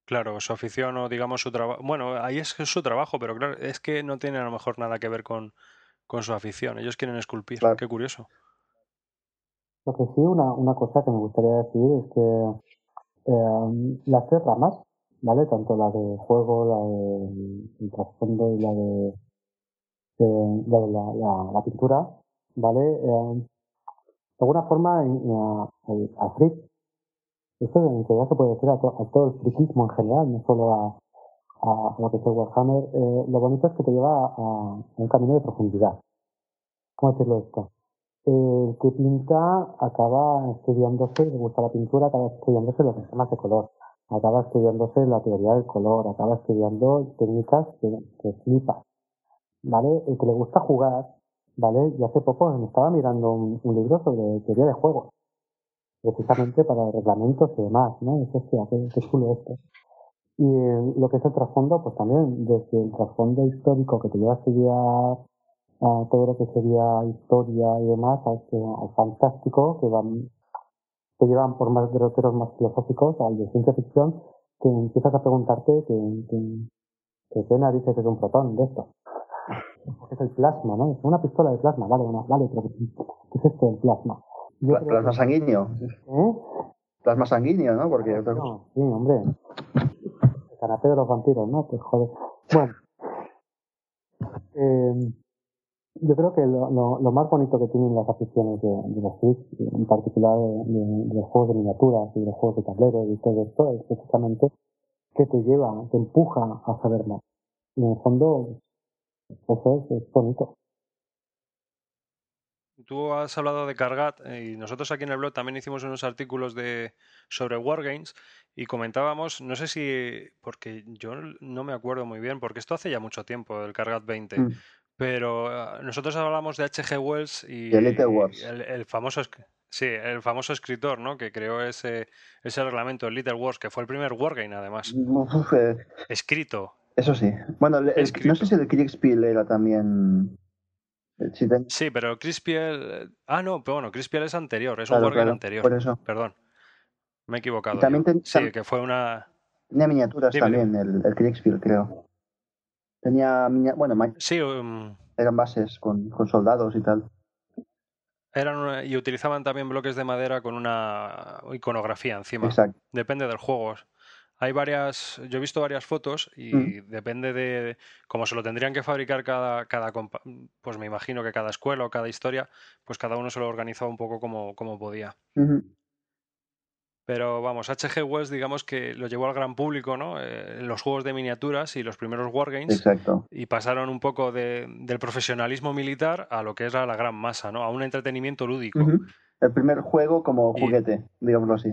Claro, su afición o digamos su trabajo. Bueno, ahí es su trabajo, pero claro, es que no tiene a lo mejor nada que ver con, con su afición. Ellos quieren esculpir. Qué curioso. Lo que sí, una, una cosa que me gustaría decir es que eh, las tres ramas, ¿vale? Tanto la de juego, la de trasfondo y la de, la, la, la, pintura, ¿vale? Eh, de alguna forma, eh, al freak, esto en realidad se puede decir a, todo el friquismo en general, no solo a, a, lo que es el Warhammer, lo bonito es que te lleva a, a un camino de profundidad. ¿Cómo decirlo esto? El que pinta acaba estudiándose, le gusta la pintura, acaba estudiándose los sistemas de color, acaba estudiándose la teoría del color, acaba estudiando técnicas que, que flipa, ¿vale? El que le gusta jugar, ¿vale? Y hace poco me estaba mirando un, libro sobre teoría de juegos, precisamente para reglamentos y demás, ¿no? Eso qué, qué chulo esto. Y eh, lo que es el trasfondo, pues también, desde el trasfondo histórico que te lleva a estudiar todo lo que sería historia y demás, al, fantástico, que van, que llevan por más derroteros más filosóficos, al de ciencia ficción, que empiezas a preguntarte que, que, qué narices es un protón de esto. Es el plasma, ¿no? Es una pistola de plasma, vale, vale, pero ¿qué es esto del plasma? plasma sanguíneo. ¿Eh? Plasma sanguíneo, ¿no? Porque... No, sí, hombre. El canapé de los vampiros, ¿no? Pues joder. Bueno. Eh, yo creo que lo, lo, más bonito que tienen las aficiones de, los Switch, en particular de, los juegos de miniaturas y de los juegos de tablero y todo esto, es precisamente que te lleva, te empuja a saberlo. Y en el fondo, eso es, bonito. Tú has hablado de Cargat eh, y nosotros aquí en el blog también hicimos unos artículos de sobre Wargames y comentábamos, no sé si, porque yo no me acuerdo muy bien, porque esto hace ya mucho tiempo, el Cargat 20, pero ah, nosotros hablamos de H.G. Wells y, el, famoso sí, el famoso escritor, ¿no? Que creó ese, ese reglamento, el Little Wars, que fue el primer wargame además. Eh, Escrito. Eso sí. Bueno, no sé si el Kriegspiel era también. Eh, sí, pero Kriegspiel. Ah, no, pero bueno, Kriegspiel es anterior, es un wargame anterior. Por eso. Perdón. Me he equivocado. También Sí, que fue una. Tenía miniaturas también, el, el Kriegspiel, creo. Tenía, bueno, sí, um, eran bases con, con, soldados y tal. Eran y utilizaban también bloques de madera con una iconografía encima. Exacto. Depende del juego. Hay varias, yo he visto varias fotos y mm. depende de cómo se lo tendrían que fabricar cada, cada, pues me imagino que cada escuela o cada historia, pues cada uno se lo organizaba un poco como, como podía. Pero vamos, H.G. Wells, digamos que lo llevó al gran público, ¿no? Eh, los juegos de miniaturas y los primeros wargames. Exacto. Y pasaron un poco de, del profesionalismo militar a lo que es la, la gran masa, ¿no? A un entretenimiento lúdico. El primer juego como juguete, digámoslo así.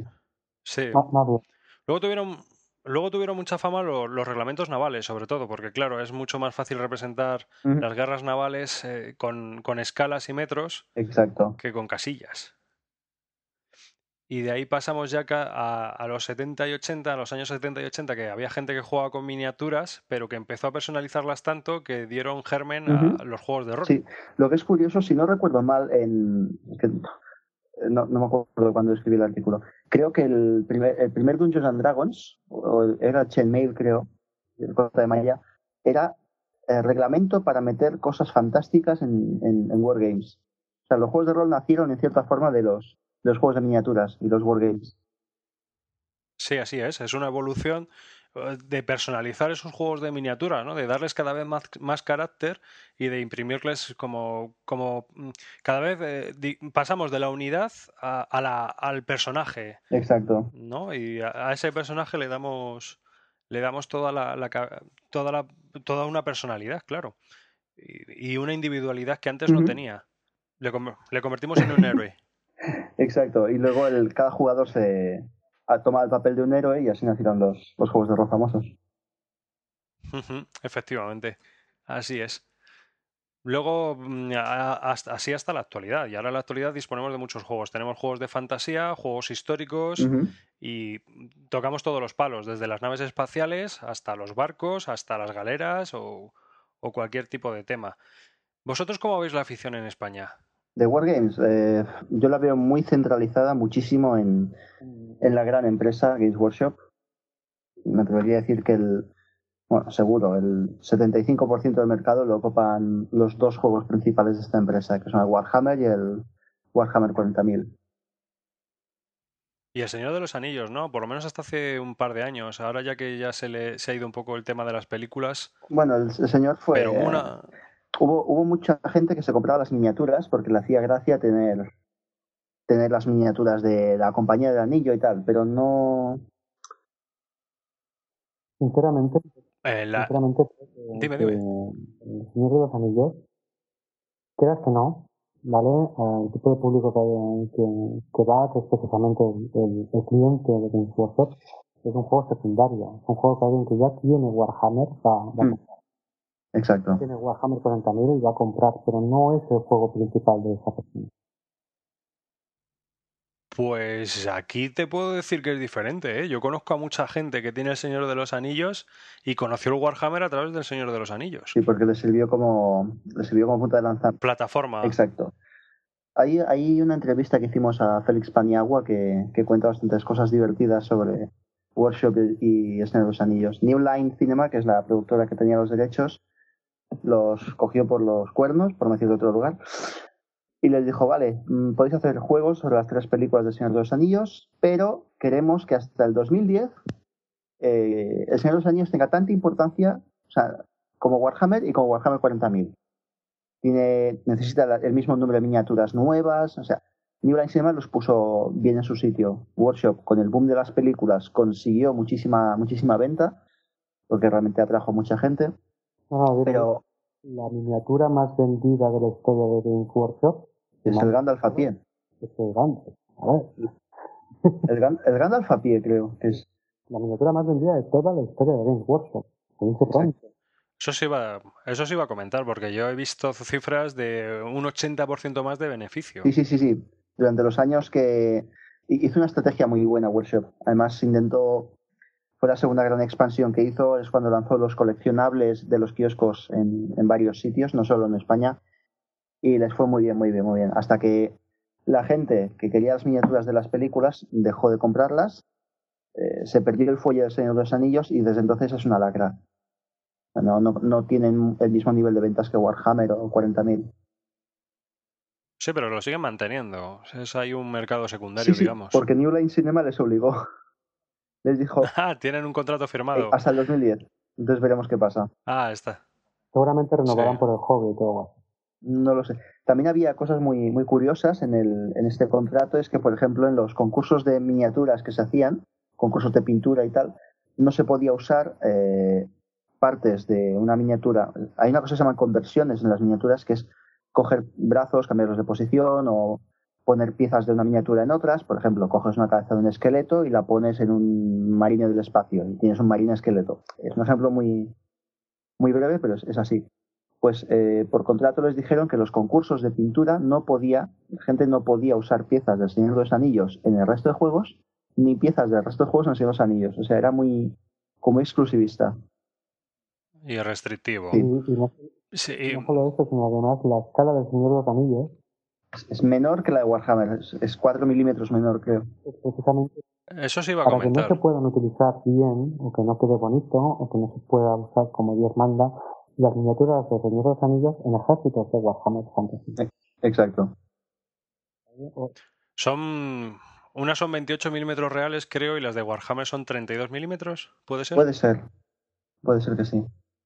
Sí. Luego tuvieron, luego tuvieron mucha fama los, reglamentos navales, sobre todo, porque claro, es mucho más fácil representar las guerras navales eh, con, con escalas y metros Exacto. que con casillas. Y de ahí pasamos ya a, a, los 70 y 80, a los años 70 y 80, que había gente que jugaba con miniaturas, pero que empezó a personalizarlas tanto que dieron germen a los juegos de rol. Sí, lo que es curioso, si no recuerdo mal, en, no, no, me acuerdo cuando escribí el artículo, creo que el primer, el primer Dungeons and Dragons, o era Chainmail, creo, el corte de Maya, era el reglamento para meter cosas fantásticas en, en, en Wargames. O sea, los juegos de rol nacieron en cierta forma de los los juegos de miniaturas y los wargames. Sí, así es. Es una evolución eh, de personalizar esos juegos de miniatura, ¿no? De darles cada vez más, más carácter y de imprimirles como, como mm, cada vez eh, pasamos de la unidad a, la, al personaje. Exacto. ¿No? Y a, ese personaje le damos le damos toda la, toda la toda una personalidad, claro. Y, una individualidad que antes no tenía. Le, le convertimos en un héroe. Exacto, y luego el, cada jugador se ha tomado el papel de un héroe y así nacieron los, los juegos de rol famosos. Efectivamente, así es. Luego, mm, así hasta la actualidad. Y ahora en la actualidad disponemos de muchos juegos. Tenemos juegos de fantasía, juegos históricos y tocamos todos los palos, desde las naves espaciales hasta los barcos, hasta las galeras o, o cualquier tipo de tema. ¿Vosotros cómo veis la afición en España? De Wargames, eh, yo la veo muy centralizada muchísimo en, en la gran empresa Games Workshop. Me atrevería a decir que el, bueno, seguro, el 75% del mercado lo ocupan los dos juegos principales de esta empresa, que son el Warhammer y el Warhammer 40.000. Y el Señor de los Anillos, ¿no? Por lo menos hasta hace un par de años. Ahora ya que ya se le se ha ido un poco el tema de las películas. Bueno, el, señor fue. Pero una hubo, hubo mucha gente que se compraba las miniaturas porque le hacía gracia tener, tener las miniaturas de la compañía del anillo y tal, pero no. Sinceramente, eh, sinceramente dime, dime. el Señor de los Anillos, creas que no, ¿vale? El tipo de público que, que, que va, que es precisamente el, el, cliente de Games Workshop, es un juego secundario, es un juego que alguien que ya tiene Warhammer va, va mm. Exacto. Tiene Warhammer 40.000 y va a comprar, pero no es el juego principal de esa persona. Pues aquí te puedo decir que es diferente. ¿eh? Yo conozco a mucha gente que tiene el Señor de los Anillos y conoció el Warhammer a través del Señor de los Anillos. Sí, porque le sirvió como, le sirvió como punta de lanza. Plataforma. Exacto. Hay, hay una entrevista que hicimos a Félix Paniagua que, que cuenta bastantes cosas divertidas sobre Workshop y, y El Señor de los Anillos. New Line Cinema, que es la productora que tenía los derechos, los cogió por los cuernos, por no decir de otro lugar, y les dijo, vale, mm, podéis hacer juegos sobre las tres películas de Señor de los Anillos, pero queremos que hasta el 2010 eh, El Señor de los Anillos tenga tanta importancia, como Warhammer y como Warhammer 40.000. Tiene, necesita el mismo número de miniaturas nuevas, o sea, New Line Cinema los puso bien en su sitio. Workshop, con el boom de las películas, consiguió muchísima, muchísima venta, porque realmente atrajo mucha gente. Pero la miniatura más vendida de la historia de Games Workshop es el Gandalf a pie. Es el Gandalf. A ver. El, Gandalf a pie, creo es. La miniatura más vendida de toda la historia de Games Workshop. Eso se, iba, eso se iba a comentar, porque yo he visto cifras de un 80% más de beneficio. Sí, sí, sí, sí. Durante los años que hizo una estrategia muy buena Workshop. Además, intentó, fue la segunda gran expansión que hizo, es cuando lanzó los coleccionables de los kioscos en, en varios sitios, no solo en España. Y les fue muy bien, muy bien, muy bien. Hasta que la gente que quería las miniaturas de las películas dejó de comprarlas, eh, se perdió el fuelle del Señor de los Anillos y desde entonces es una lacra. No, no, no tienen el mismo nivel de ventas que Warhammer o 40.000. Sí, pero lo siguen manteniendo. Es hay un mercado secundario, digamos. Porque New Line Cinema les obligó. Les dijo. Ah, tienen un contrato firmado. hasta el 2010. Entonces veremos qué pasa. Ah, está. Seguramente renovarán por el hobby y todo. No lo sé. También había cosas muy, muy curiosas en, el, en este contrato, es que, por ejemplo, en los concursos de miniaturas que se hacían, concursos de pintura y tal, no se podía usar eh, partes de una miniatura. Hay una cosa que se llama conversiones en las miniaturas, que es coger brazos, cambiarlos de posición o poner piezas de una miniatura en otras. Por ejemplo, coges una cabeza de un esqueleto y la pones en un marine del espacio y tienes un marine esqueleto. Es un ejemplo muy, muy breve, pero es así pues eh, por contrato les dijeron que los concursos de pintura no podía, la gente no podía usar piezas del Señor de los Anillos en el resto de juegos, ni piezas del resto de juegos en el Señor de los Anillos. O sea, era muy como exclusivista. Y restrictivo. Sí. Y, no, solo eso, sino además la escala del Señor de los Anillos es menor que la de Warhammer, es 4 milímetros menor, creo. Precisamente eso sí iba a para comentar. que no se puedan utilizar bien, o que no quede bonito, o que no se pueda usar como Dios manda, las miniaturas de Señor de los Anillos en ejércitos de Warhammer Fantasy. Exacto. Son. Unas son 28 milímetros reales, creo, y las de Warhammer son 32 milímetros, ¿puede ser? Puede ser. Puede ser que sí.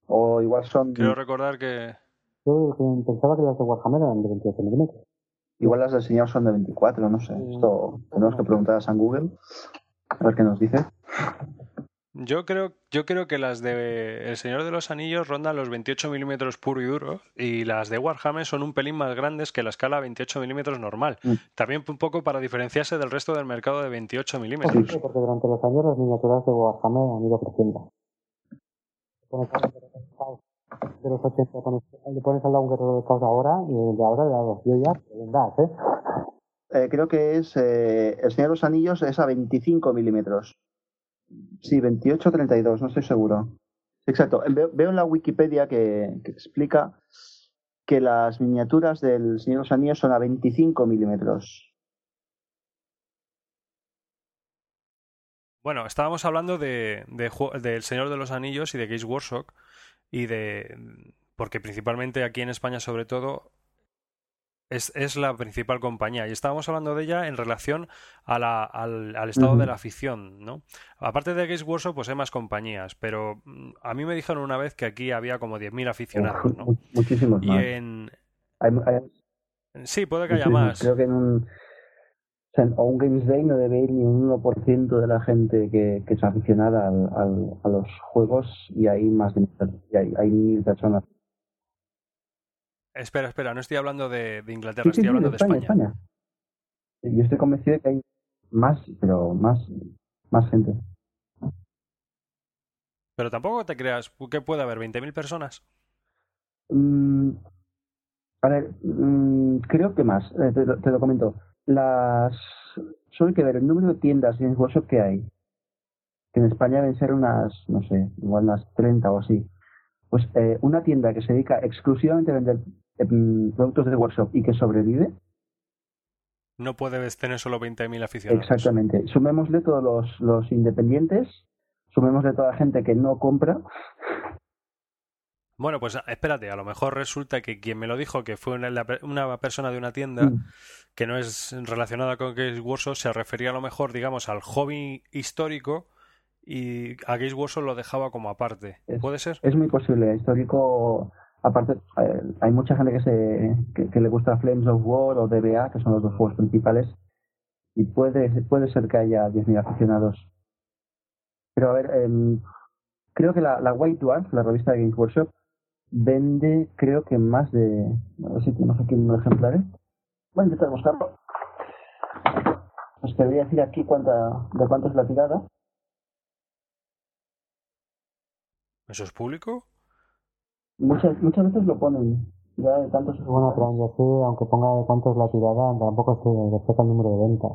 O igual son. Quiero recordar que. Yo pensaba que las de Warhammer eran de 28 milímetros. Igual las del Señor son de 24, no sé. Esto tenemos que preguntar a San Google. A ver qué nos dice. Yo creo, yo creo que las de El Señor de los Anillos rondan los 28 milímetros puro y duro y las de Warhammer son un pelín más grandes que la escala 28 milímetros normal. Mm. También un poco para diferenciarse del resto del mercado de 28 milímetros. Sí, porque durante los años las miniaturas de Warhammer han ido creciendo. De los 80 le pones al lado un guerrero de caos ahora y de ahora yo ya, verdad, ¿eh? ¿eh? creo que es eh, El Señor de los Anillos es a 25 milímetros. Sí, 28-32, no estoy seguro. Exacto. Veo, en la Wikipedia que, explica que las miniaturas del Señor de los Anillos son a 25 milímetros. Bueno, estábamos hablando de, de, del Señor de los Anillos y de Games Workshop y de porque principalmente aquí en España sobre todo es, es, la principal compañía y estábamos hablando de ella en relación a la, al, al, estado de la afición, ¿no? Aparte de Games Workshop, pues hay más compañías, pero mm, a mí me dijeron una vez que aquí había como 10.000 aficionados, ¿no? Muchísimos y más. En... Hay, hay... Sí, puede que haya más. Creo que en un, o sea, un Games Day no debe ir ni un 1% de la gente que, que es aficionada al, al, a los juegos y hay más de y hay, hay mil personas Espera, espera, no estoy hablando de, Inglaterra, estoy hablando de, España, Yo estoy convencido de que hay más, pero más, más gente. Pero tampoco te creas que puede haber 20.000 personas. Mm, a ver, mm, creo que más, eh, te, lo comento. Las solo hay que ver el número de tiendas en Workshop que hay. Que en España deben ser unas, no sé, igual unas 30 o así. Pues eh, una tienda que se dedica exclusivamente a vender productos de workshop y que sobrevive. No puede tener solo 20.000 aficionados. Exactamente. Sumémosle todos los, los independientes, sumémosle toda la gente que no compra. Bueno, pues espérate, a lo mejor resulta que quien me lo dijo, que fue una, una persona de una tienda mm. que no es relacionada con Games Workshop, se refería a lo mejor, digamos, al hobby histórico y a Games Workshop lo dejaba como aparte. ¿Puede ser? Es muy posible. Histórico, aparte, eh, hay mucha gente que, se, que, le gusta Flames of War o DBA, que son los dos juegos principales, y puede, puede ser que haya 10.000 aficionados. Pero a ver, em, creo que la, la White Dwarf, la revista de Games Workshop, vende creo que más de... A ver si tenemos aquí un ejemplares. Voy a intentar buscarlo. Os quería decir aquí cuánta, de cuánto es la tirada. ¿Eso es público? Muchas, muchas veces lo ponen. Ya de tantos... Bueno, pero yo sé, aunque ponga de cuánto es la tirada, tampoco se respeta el número de ventas.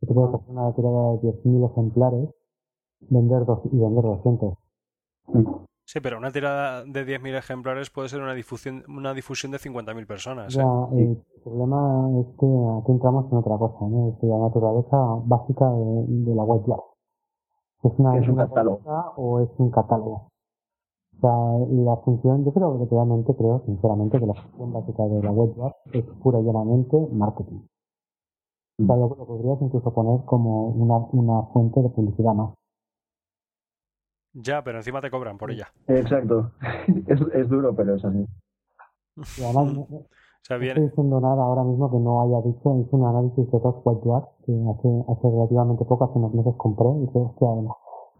Si tú puedes hacer una tirada de 10.000 ejemplares, vender dos, y vender 200. Sí. Pero una tirada de 10.000 ejemplares puede ser una difusión, una difusión de 50.000 personas. Ya, ¿eh? el problema es que aquí entramos en otra cosa, ¿no? Es la naturaleza básica de, la web ¿Es, una, ¿Es un catálogo? O es un catálogo. O sea, la función, yo creo que realmente creo, sinceramente, que la función básica de la web es pura y llanamente marketing. O sea, lo, podrías incluso poner como una, una fuente de publicidad más. Ya, pero encima te cobran por ella. Exacto. es, es duro, pero es así. Y además, no, estoy diciendo nada ahora mismo que no haya dicho. Hice un análisis de dos web que hace, hace relativamente poco, hace unos meses compré. Y creo que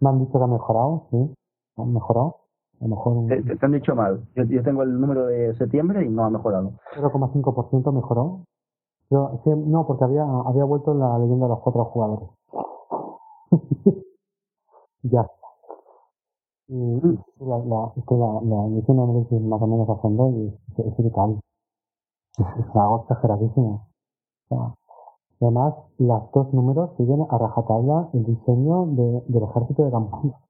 me han dicho que ha mejorado, sí. Ha mejorado. A lo mejor te, han dicho mal. Yo, yo, tengo el número de septiembre y no ha mejorado. 0,5% mejoró. Yo, no, porque había, había vuelto la leyenda de los cuatro jugadores. ya. Y la, la, es que la, la hice un análisis más o menos a fondo y es, brutal. Es, es algo exageradísimo. O sea, además, los dos números siguen a rajatabla el diseño de, del ejército de Gambusinos.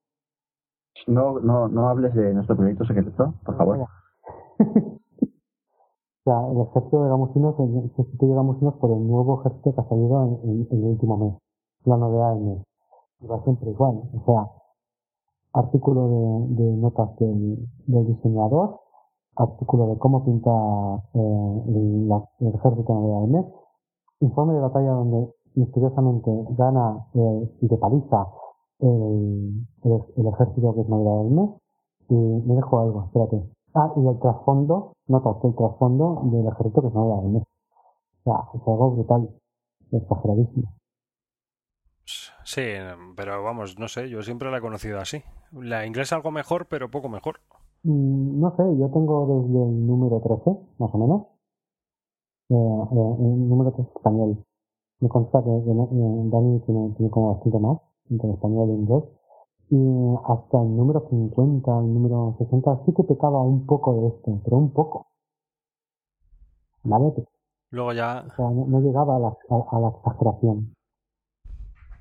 No, no, no hables de nuestro proyecto secreto, por favor. O sea, el ejército de Gamusinos, el ejército de Gamusinos por el nuevo ejército que ha salido en, el último mes, la novedad del mes. Y va siempre igual. O sea, artículo de, de notas del, del, diseñador, artículo de cómo pinta eh, el, el, ejército novedad del mes, informe de batalla donde misteriosamente gana eh, y de paliza el, el, el, ejército que es novedad del mes. Y me dejo algo, espérate. Ah, y el trasfondo, notas el trasfondo del ejército que es novedad del mes. O sea, es algo brutal, exageradísimo. Sí, pero vamos, no sé, yo siempre la he conocido así. La inglesa algo mejor, pero poco mejor. Mm, no sé, yo tengo desde el número 13, más o menos, eh, eh, el número 13 español. Me consta que, eh, Dani tiene, tiene, como bastante más, entre español y inglés. Y hasta el número 50, el número 60, sí que pecaba un poco de esto, pero un poco. ¿Vale? Luego ya... O sea, no, llegaba a la, a la exageración.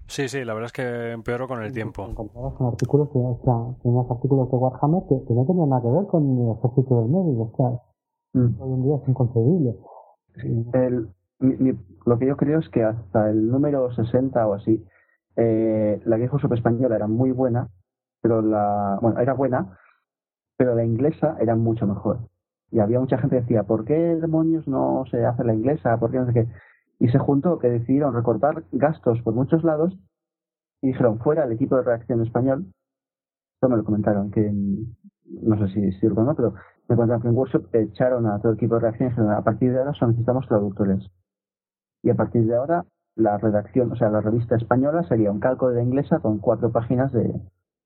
Sí, sí, la verdad es que empeoró con el tiempo. Encontrabas con artículos, o sea, tenías artículos de Warhammer que, que, no tenían nada que ver con el ejército del medio, o sea, mm. hoy en día es inconcebible. El, lo que yo creo es que hasta el número 60 o así, eh, la vieja sub española era muy buena, pero la, bueno, era buena, pero la inglesa era mucho mejor. Y había mucha gente que decía, ¿por qué demonios no se hace la inglesa? ¿Por qué no sé qué? Y se juntó que decidieron recortar gastos por muchos lados y dijeron fuera el equipo de reacción español. Esto me lo comentaron, que no sé si es o no, pero me comentaron que en Workshop echaron a todo el equipo de reacción y dijeron a partir de ahora solo necesitamos traductores. Y a partir de ahora la redacción, o sea, la revista española sería un cálculo de la inglesa con cuatro páginas de,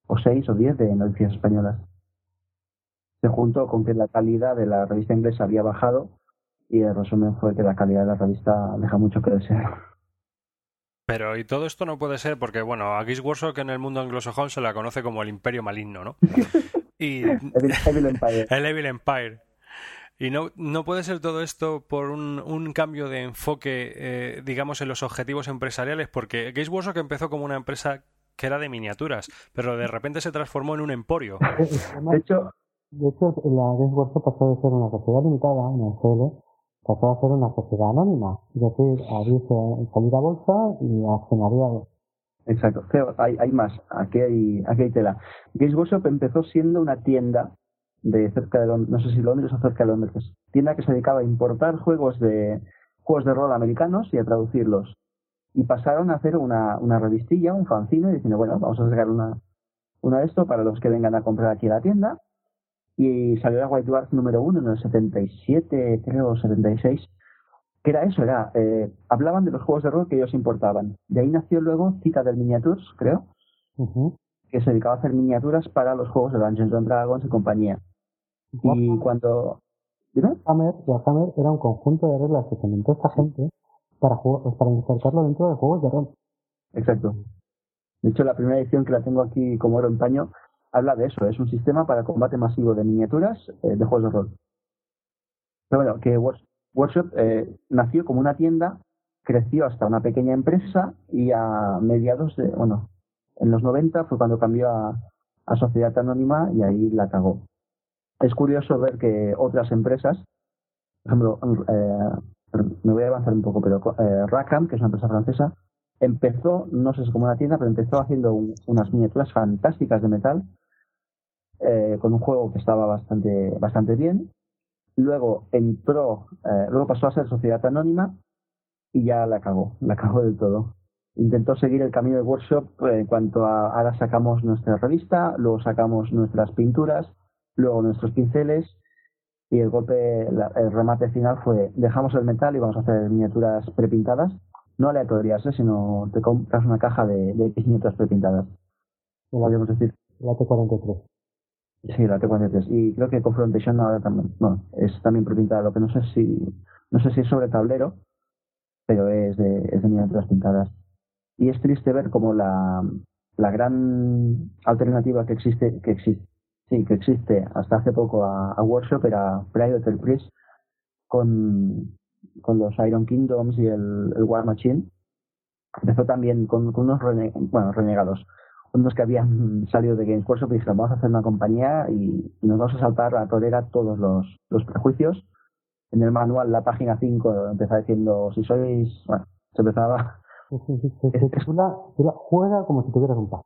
o seis o diez de noticias españolas. Se juntó con que la calidad de la revista inglesa había bajado y el resumen fue que la calidad de la revista deja mucho que desear. Pero y todo esto no puede ser porque, bueno, a Geeks Workshop en el mundo anglosajón se la conoce como el Imperio Maligno, ¿no? Y... el Evil Empire. El Evil Empire. Y no, no puede ser todo esto por un, un cambio de enfoque, eh, digamos, en los objetivos empresariales, porque Games Workshop empezó como una empresa que era de miniaturas, pero de repente se transformó en un emporio. De hecho, de hecho la Games Workshop pasó de ser una sociedad limitada, una SL, pasó a ser una sociedad anónima, decir, abrirse, a bolsa y accionariado. Exacto, hay, hay más, aquí hay, aquí hay tela. Games Workshop empezó siendo una tienda de cerca de Londres, no sé si Londres o cerca de Londres, tienda que se dedicaba a importar juegos de juegos de rol americanos y a traducirlos. y pasaron a hacer una, una revistilla, un fanzine, diciendo, bueno, vamos a sacar una, una de esto para los que vengan a comprar aquí la tienda. Y salió la White Dwarf número uno en el 77, creo, 76. que era eso? Era, eh, hablaban de los juegos de rol que ellos importaban. De ahí nació luego Cita del Miniatures, creo, que se dedicaba a hacer miniaturas para los juegos de Dungeons and Dragons y compañía. Y cuando... ¿Dime? Warhammer, Warhammer era un conjunto de reglas que se inventó esta gente para, pues, para insertarlo dentro de juegos de rol. Exacto. De hecho, la primera edición que la tengo aquí como oro en paño habla de eso. Es un sistema para combate masivo de miniaturas eh, de juegos de rol. Pero bueno, que Workshop eh, nació como una tienda, creció hasta una pequeña empresa y a mediados de, bueno, en los 90 fue cuando cambió a, Sociedad Anónima y ahí la cagó. Es curioso ver que otras empresas, por ejemplo, eh, me voy a avanzar un poco, pero eh, Rackham, que es una empresa francesa, empezó, no sé si como una tienda, pero empezó haciendo unas miniaturas fantásticas de metal eh, con un juego que estaba bastante, bastante bien. Luego entró, eh, luego pasó a ser sociedad anónima y ya la cagó, la cagó del todo. Intentó seguir el camino de workshop eh, en cuanto a ahora sacamos nuestra revista, luego sacamos nuestras pinturas, luego nuestros pinceles y el golpe, el remate final fue dejamos el metal y vamos a hacer miniaturas prepintadas no aleatorias, ¿eh? sino te compras una caja de, de miniaturas prepintadas. Podríamos decir. La T43. Sí, la T43. Y creo que Confrontation ahora también, bueno, es también prepintada, lo que no sé si, no sé si es sobre tablero, pero es de, es de miniaturas pintadas. Y es triste ver como la, la gran alternativa que existe, que existe, sí, que existe hasta hace poco a, Workshop era Private Priest con, con los Iron Kingdoms y el, War Machine. Empezó también con, unos bueno, renegados, unos que habían salido de Games Workshop y dijeron, vamos a hacer una compañía y, nos vamos a saltar a torera todos los, los prejuicios. En el manual, la página 5, empezaba diciendo, si sois, bueno, se empezaba... juega como si tuvieras un par.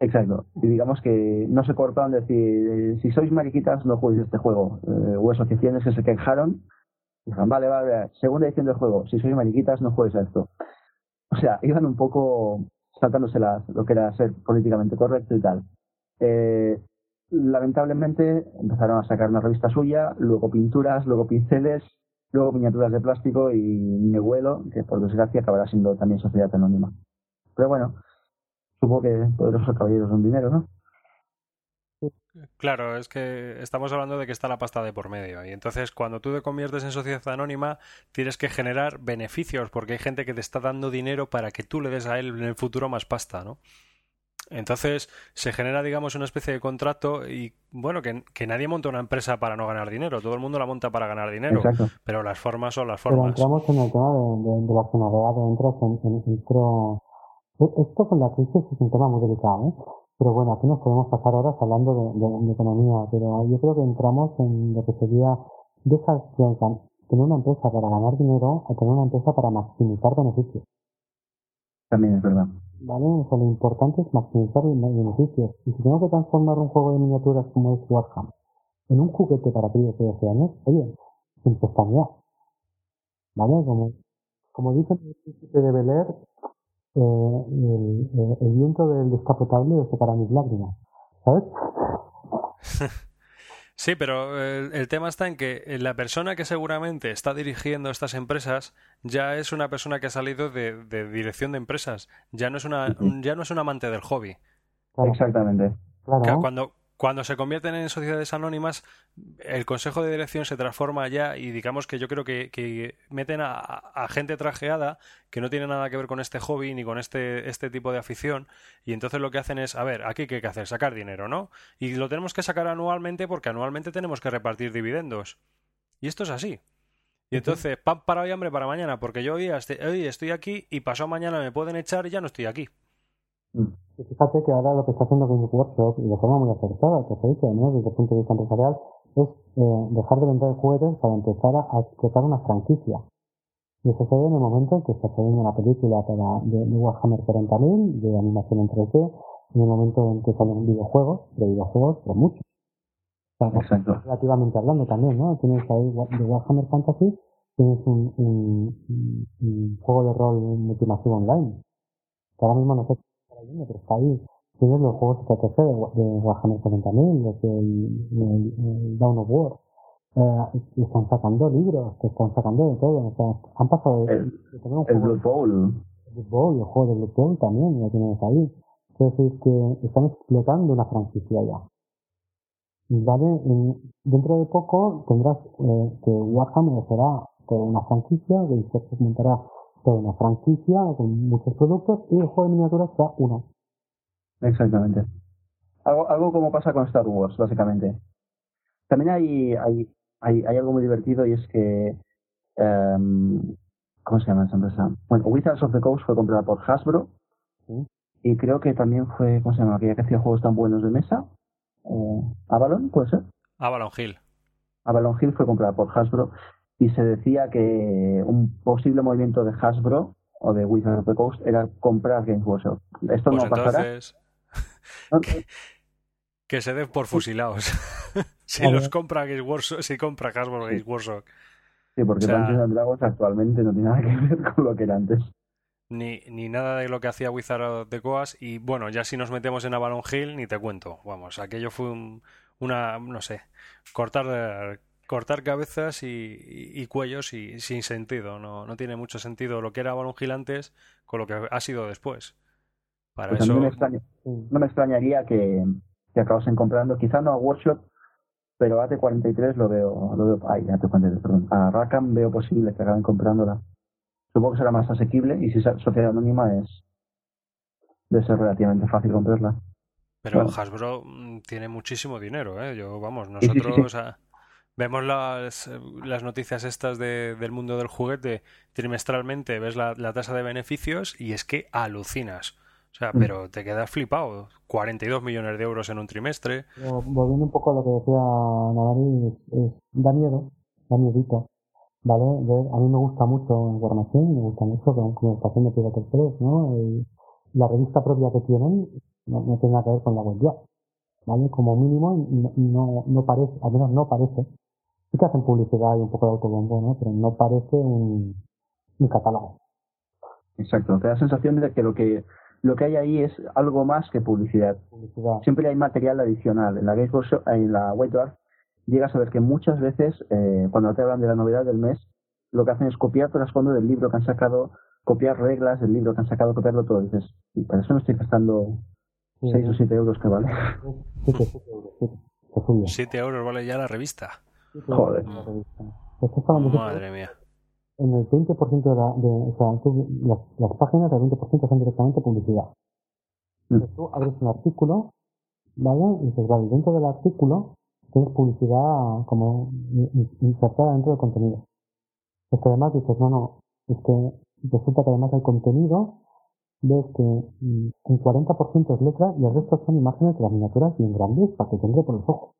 Exacto. Y digamos que no se cortaron decir, si sois mariquitas, no juguéis este juego. Eh, hubo asociaciones que se quejaron vale, vale, segunda edición del juego, si sois mariquitas no juegues a esto. O sea, iban un poco saltándose lo que era ser políticamente correcto y tal. Eh, lamentablemente empezaron a sacar una revista suya, luego pinturas, luego pinceles, luego miniaturas de plástico y mi abuelo, que por desgracia acabará siendo también sociedad anónima. Pero bueno, supongo que poderosos caballeros son dinero, ¿no? Claro, es que estamos hablando de que está la pasta de por medio. Y entonces, cuando tú te conviertes en sociedad anónima, tienes que generar beneficios, porque hay gente que te está dando dinero para que tú le des a él en el futuro más pasta, ¿no? Entonces, se genera, digamos, una especie de contrato y, bueno, que, nadie monta una empresa para no ganar dinero. Todo el mundo la monta para ganar dinero. Pero las formas son las formas. Pero entramos en el tema de, de, la finalidad, entras en, Esto con la crisis es un tema muy delicado, ¿eh? Pero bueno, aquí nos podemos pasar horas hablando de, economía, pero yo creo que entramos en lo que sería dejar de tener una empresa para ganar dinero a tener una empresa para maximizar beneficios. También es verdad. ¿Vale? O sea, lo importante es maximizar beneficios. Y si tengo que transformar un juego de miniaturas como es Warhammer en un juguete para críos de 12 años, oye, sin pestañear. ¿Vale? Como, como dice el principio de Bel eh, el, el, viento del descapotable es para mis lágrimas, ¿sabes? Sí, pero el, tema está en que la persona que seguramente está dirigiendo estas empresas ya es una persona que ha salido de, dirección de empresas, ya no es una, ya no es un amante del hobby. Exactamente. Cuando, cuando se convierten en sociedades anónimas, el consejo de dirección se transforma ya y digamos que yo creo que, meten a, gente trajeada que no tiene nada que ver con este hobby ni con este, este tipo de afición y entonces lo que hacen es, a ver, aquí qué hay que hacer, sacar dinero, ¿no? Y lo tenemos que sacar anualmente porque anualmente tenemos que repartir dividendos. Y esto es así. Y entonces, pan para hoy, hambre para mañana, porque yo hoy estoy aquí y pasado mañana me pueden echar y ya no estoy aquí. Mm. fíjate que ahora lo que está haciendo Games Workshop, y de forma muy acertada, que se dice, ¿no? desde el punto de vista empresarial, es eh, dejar de vender juguetes para empezar a, explotar una franquicia. Y eso se ve en el momento en que se hace una película para, de, de Warhammer 40.000, de animación en 3D, en el momento en que salen videojuegos, de videojuegos, pero muchos. Exacto. Relativamente hablando también, ¿no? Tienes ahí de Warhammer Fantasy, tienes un, un, un juego de rol multimasivo online, que ahora mismo no sé ahí. Tienes los juegos TTC de, de Warhammer 40.000, los del el, Down of War. Eh, están sacando libros, te están sacando de todo. O sea, han pasado el, el Blue Bowl. El Blue Bowl, el juego de Blue Bowl también, lo tienes ahí. Es decir, que están explotando una franquicia ya. ¿Vale? dentro de poco tendrás eh, que Warhammer será toda una franquicia, que se montará toda una franquicia con muchos productos y el juego de miniaturas será uno. Exactamente. Algo, algo como pasa con Star Wars, básicamente. También hay, hay, hay, hay algo muy divertido y es que. Um, ¿Cómo se llama esa empresa? Bueno, Wizards of the Coast fue comprada por Hasbro. Y creo que también fue, ¿cómo se llama? Aquella que hacía juegos tan buenos de mesa. Eh, Avalon, ¿puede ser? Avalon Hill. Avalon Hill fue comprada por Hasbro y se decía que un posible movimiento de Hasbro o de Wizards of the Coast era comprar Games Workshop. Esto pues no pasará. que, que, se den por fusilados. si los compra Games Workshop, si compra Hasbro Games Workshop. Sí, porque o sea, Dungeons Dragons actualmente no tiene nada que ver con lo que era antes. Ni, ni nada de lo que hacía Wizards of the Coast y bueno, ya si nos metemos en Avalon Hill, ni te cuento. Vamos, aquello fue un, una, no sé, cortar cortar cabezas y, cuellos y sin sentido. No, no tiene mucho sentido lo que era Balón antes con lo que ha sido después. Para pues eso... no, me extrañaría que, que acabasen comprando, quizá no a Workshop, pero a AT43 lo veo, lo veo ay, AT43, perdón, a Rackham veo posible que acaben comprándola. Supongo que será más asequible y si es sociedad anónima es de ser relativamente fácil comprarla. Pero Hasbro mm, tiene muchísimo dinero, ¿eh? Yo, vamos, nosotros vemos las, las noticias estas de, del mundo del juguete trimestralmente, ves la, la, tasa de beneficios y es que alucinas. O sea, mm. pero te quedas flipado. 42 millones de euros en un trimestre. volviendo un poco a lo que decía Navari, es, da miedo, da miedito. ¿Vale? a mí me gusta mucho información, me gusta mucho como estación de Pirate Express, ¿no? Y la revista propia que tienen no, no tiene nada que ver con la web ya. ¿Vale? Como mínimo, no, no parece, al menos no parece sí que hacen publicidad y un poco de autobombo, ¿no? Pero no parece un, un catálogo. Exacto, te da la sensación de que lo que lo que hay ahí es algo más que publicidad. Siempre hay material adicional. En la Workshop, en la White Dwarf, llegas a ver que muchas veces, eh, cuando te hablan de la novedad del mes, lo que hacen es copiar trasfondo del libro que han sacado, copiar reglas del libro que han sacado, copiarlo todo. Y dices, y para eso no estoy gastando 6 o 7 euros que vale. 7 euros vale ya la revista. Joder. Madre mía. En el 20% de, la, de o sea, tú, las, las, páginas del 20% son directamente publicidad. Mm. Entonces tú abres un artículo, ¿vale? Y dices, vale, dentro del artículo tienes publicidad como insertada dentro del contenido. Es que además dices, no, no, es que resulta que además el contenido ves que mm, un 40% es letra y el resto son imágenes de las miniaturas bien grandes para que te entre por los ojos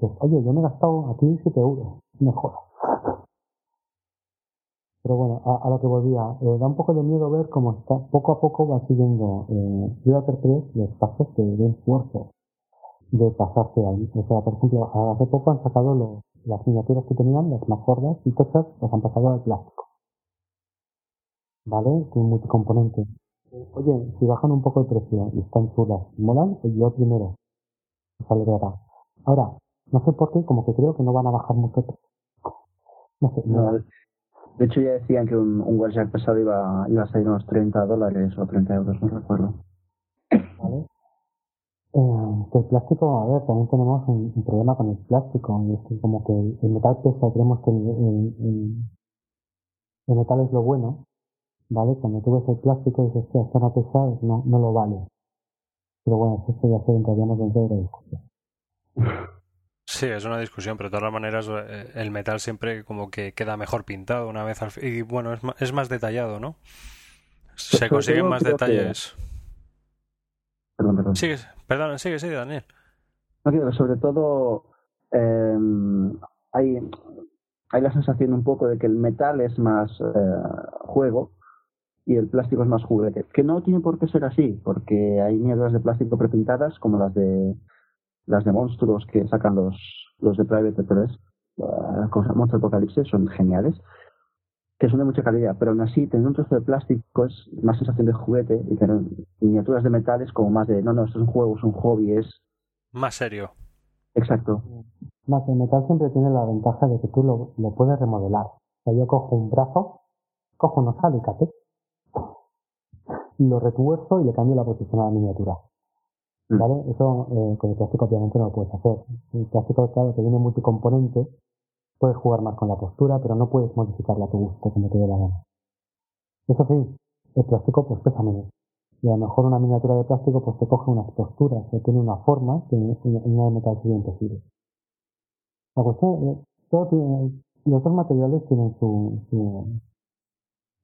oye, yo me he gastado aquí 7 euros, mejor. Pero bueno, a, lo que volvía, eh, da un poco de miedo ver cómo está, poco a poco va siguiendo eh, Predator 3 los pasos de Games Workshop de pasarse ahí. O sea, por ejemplo, hace poco han sacado las miniaturas que tenían, las más gordas y tochas, las han pasado al plástico. ¿Vale? Con multicomponente. Oye, si bajan un poco el precio y están chulas, molan, pues yo primero. Se alegrará. Ahora, no sé por qué, como que creo que no van a bajar mucho. No sé. No. De hecho, ya decían que un, un Warjack pesado iba, iba a salir unos 30 dólares o 30 euros, no recuerdo. Vale. Eh, el plástico, a ver, también tenemos un, problema con el plástico. Y es que como que el, metal pesa, creemos que el, el, metal es lo bueno. ¿Vale? Cuando tú ves el plástico y dices que esto no pesa, no, no lo vale. Pero bueno, eso ya se entraríamos dentro de la discusión. Sí, es una discusión, pero de todas maneras eh, el metal siempre como que queda mejor pintado una vez al Y bueno, es más, es más detallado, ¿no? Se consiguen más detalles. Perdón, perdón. Sigue, perdón, sigue, sigue, Daniel. No, sobre todo eh, hay, hay la sensación un poco de que el metal es más eh, juego y el plástico es más juguete. Que no tiene por qué ser así, porque hay mierdas de plástico prepintadas como las de las de monstruos que sacan los, los de Private 3, la cosa Monster Apocalipsis son geniales, que son de mucha calidad, pero aún así tener un trozo de plástico es más sensación de juguete y tener miniaturas de metales como más de, no, no, esto es un juego, es un hobby, es... Más serio. Exacto. Más el metal siempre tiene la ventaja de que tú lo, lo puedes remodelar. O sea, yo cojo un brazo, cojo unos alicates, lo retuerzo y le cambio la posición a la miniatura. Mm. ¿Vale? Eso eh, con el plástico obviamente no lo puedes hacer. El plástico, claro, que viene multicomponente, puedes jugar más con la postura, pero no puedes modificarla a tu gusto como te dé la gana. Eso sí, el plástico pues pesa menos. Y a lo mejor una miniatura de plástico pues te coge unas posturas, que tiene una forma que una de metal sería imposible. La cuestión, eh, todo tiene- los dos materiales tienen su, su,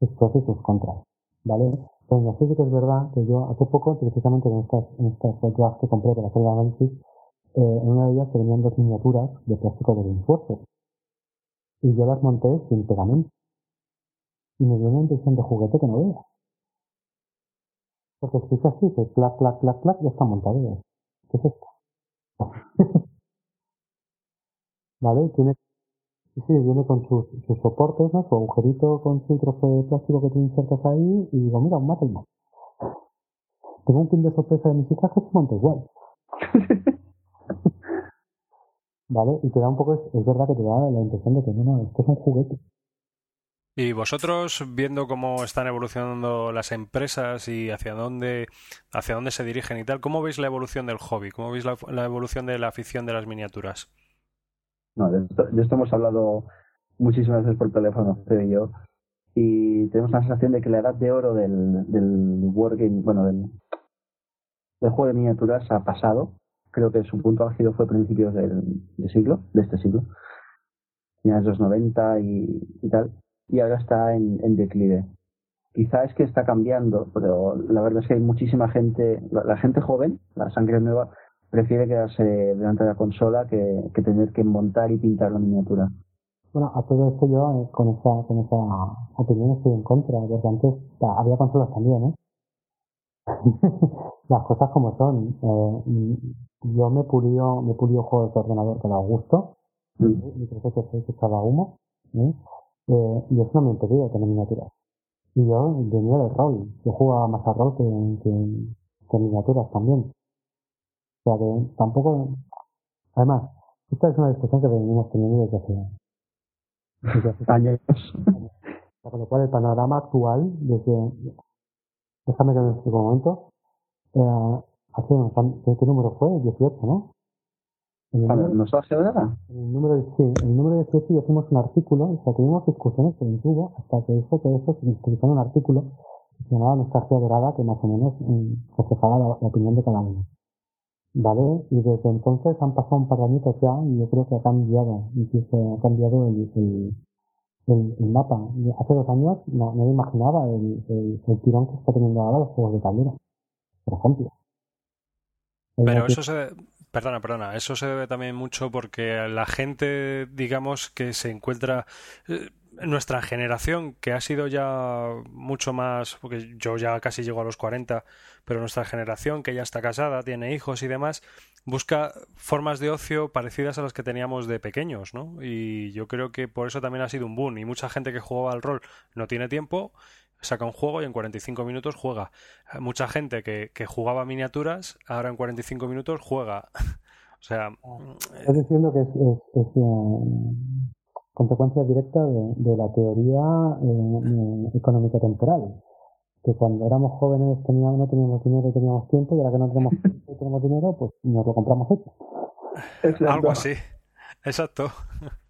sus pros y sus contras, ¿vale? Así sí que es verdad que yo hace poco, precisamente en estas, en estas fotos que compré para hacer el análisis, eh, en una de ellas se dos miniaturas de plástico de Gameforce. Y yo las monté sin pegamento. Y me dio una impresión de juguete que no veas. Porque si es así, que clac, clac, clac, clac, ya está montado. ¿Qué es esto? ¿Vale? Tiene, sí, viene con sus, sus soportes, ¿no? Su agujerito con su trozo de plástico que tú insertas ahí y digo, mira, un Mattelman. Tengo un pin de sorpresa de mis hijas que se monta igual. ¿Vale? Y te da un poco, es, es verdad que te da la impresión de que no, no, esto es un juguete. Y vosotros, viendo cómo están evolucionando las empresas y hacia dónde, hacia dónde se dirigen y tal, ¿cómo veis la evolución del hobby? ¿Cómo veis la, la evolución de la afición de las miniaturas? No, de esto, de esto hemos hablado muchísimas veces por teléfono, Fede y yo, y tenemos la sensación de que la edad de oro del, del wargame, bueno, del, del juego de miniaturas ha pasado. Creo que su punto álgido fue a principios del, del siglo, de este siglo, finales de los 90 y, y tal, y ahora está en, en declive. Quizá es que está cambiando, pero la verdad es que hay muchísima gente, la, la gente joven, la sangre nueva, prefiere quedarse delante de la consola que, que tener que montar y pintar la miniatura. Bueno, a todo esto yo eh, con esa, con esa opinión estoy en contra, porque antes había consolas también, ¿eh? Las cosas como son. Eh, yo me pulió, me pulió juegos de ordenador que da gusto, Mm. mi proceso se echaba humo, ¿eh? Eh, y eso no me impedía tener miniaturas. Y yo venía del rol, yo jugaba más a rol que, que, que miniaturas también. O sea que tampoco, además, esta es una discusión que venimos teniendo desde hace, desde hace Años. con lo cual, el panorama actual, desde. Déjame que me explique un momento. Eh, hace años- ¿qué, qué número fue? 18, ¿no? En el, A ver, número, en el número, sí, en el número 18 ya hicimos un artículo, o sea, tuvimos discusiones el tubo hasta que hizo que eso se inscribió en un artículo llamaba Nostalgia Dorada, que más o menos mm, reflejaba la, la opinión de cada uno. ¿Vale? Y desde entonces han pasado un par de añitos ya y yo creo que ha cambiado, incluso ha cambiado el, el, el, el mapa. Hace dos años no, no me imaginaba el, tirón que está teniendo ahora los juegos de tablero, por ejemplo. Pero que- eso se... Perdona, perdona. Eso se debe también mucho porque la gente, digamos, que se encuentra... eh, Nuestra generación, que ha sido ya mucho más... Porque yo ya casi llego a los 40, pero nuestra generación, que ya está casada, tiene hijos y demás, busca formas de ocio parecidas a las que teníamos de pequeños, ¿no? Y yo creo que por eso también ha sido un boom. Y mucha gente que jugaba al rol no tiene tiempo, saca un juego y en 45 minutos juega. Mucha gente que, que jugaba miniaturas, ahora en 45 minutos juega. O sea, mm, Estás diciendo que es, es, es, consecuencia directa de, de la teoría eh, eh, económico-temporal. Que cuando éramos jóvenes teníamos, no teníamos dinero y teníamos tiempo, y ahora que no tenemos tiempo y tenemos dinero, pues nos lo compramos hecho. algo así. Exacto.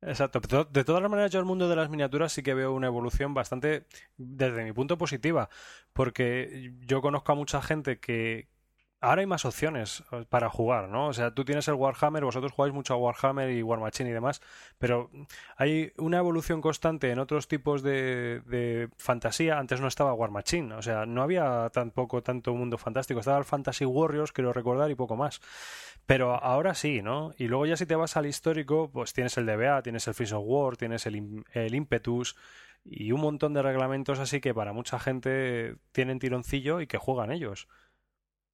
Exacto. De todas las maneras, yo el mundo de las miniaturas sí que veo una evolución bastante, desde mi punto positiva, porque yo conozco a mucha gente que ahora hay más opciones eh, para jugar, ¿no? O sea, tú tienes el Warhammer, vosotros jugáis mucho a Warhammer y War Machine y demás, pero hay una evolución constante en otros tipos de, de fantasía. Antes no estaba War Machine, o sea, no había tampoco tanto mundo fantástico. Estaba el Fantasy Warriors, quiero recordar, y poco más. Pero ahora sí, ¿no? Y luego ya si te vas al histórico, pues tienes el DBA, tienes el Freeze of War, tienes el, el Impetus y un montón de reglamentos así que para mucha gente tienen tironcillo y que juegan ellos.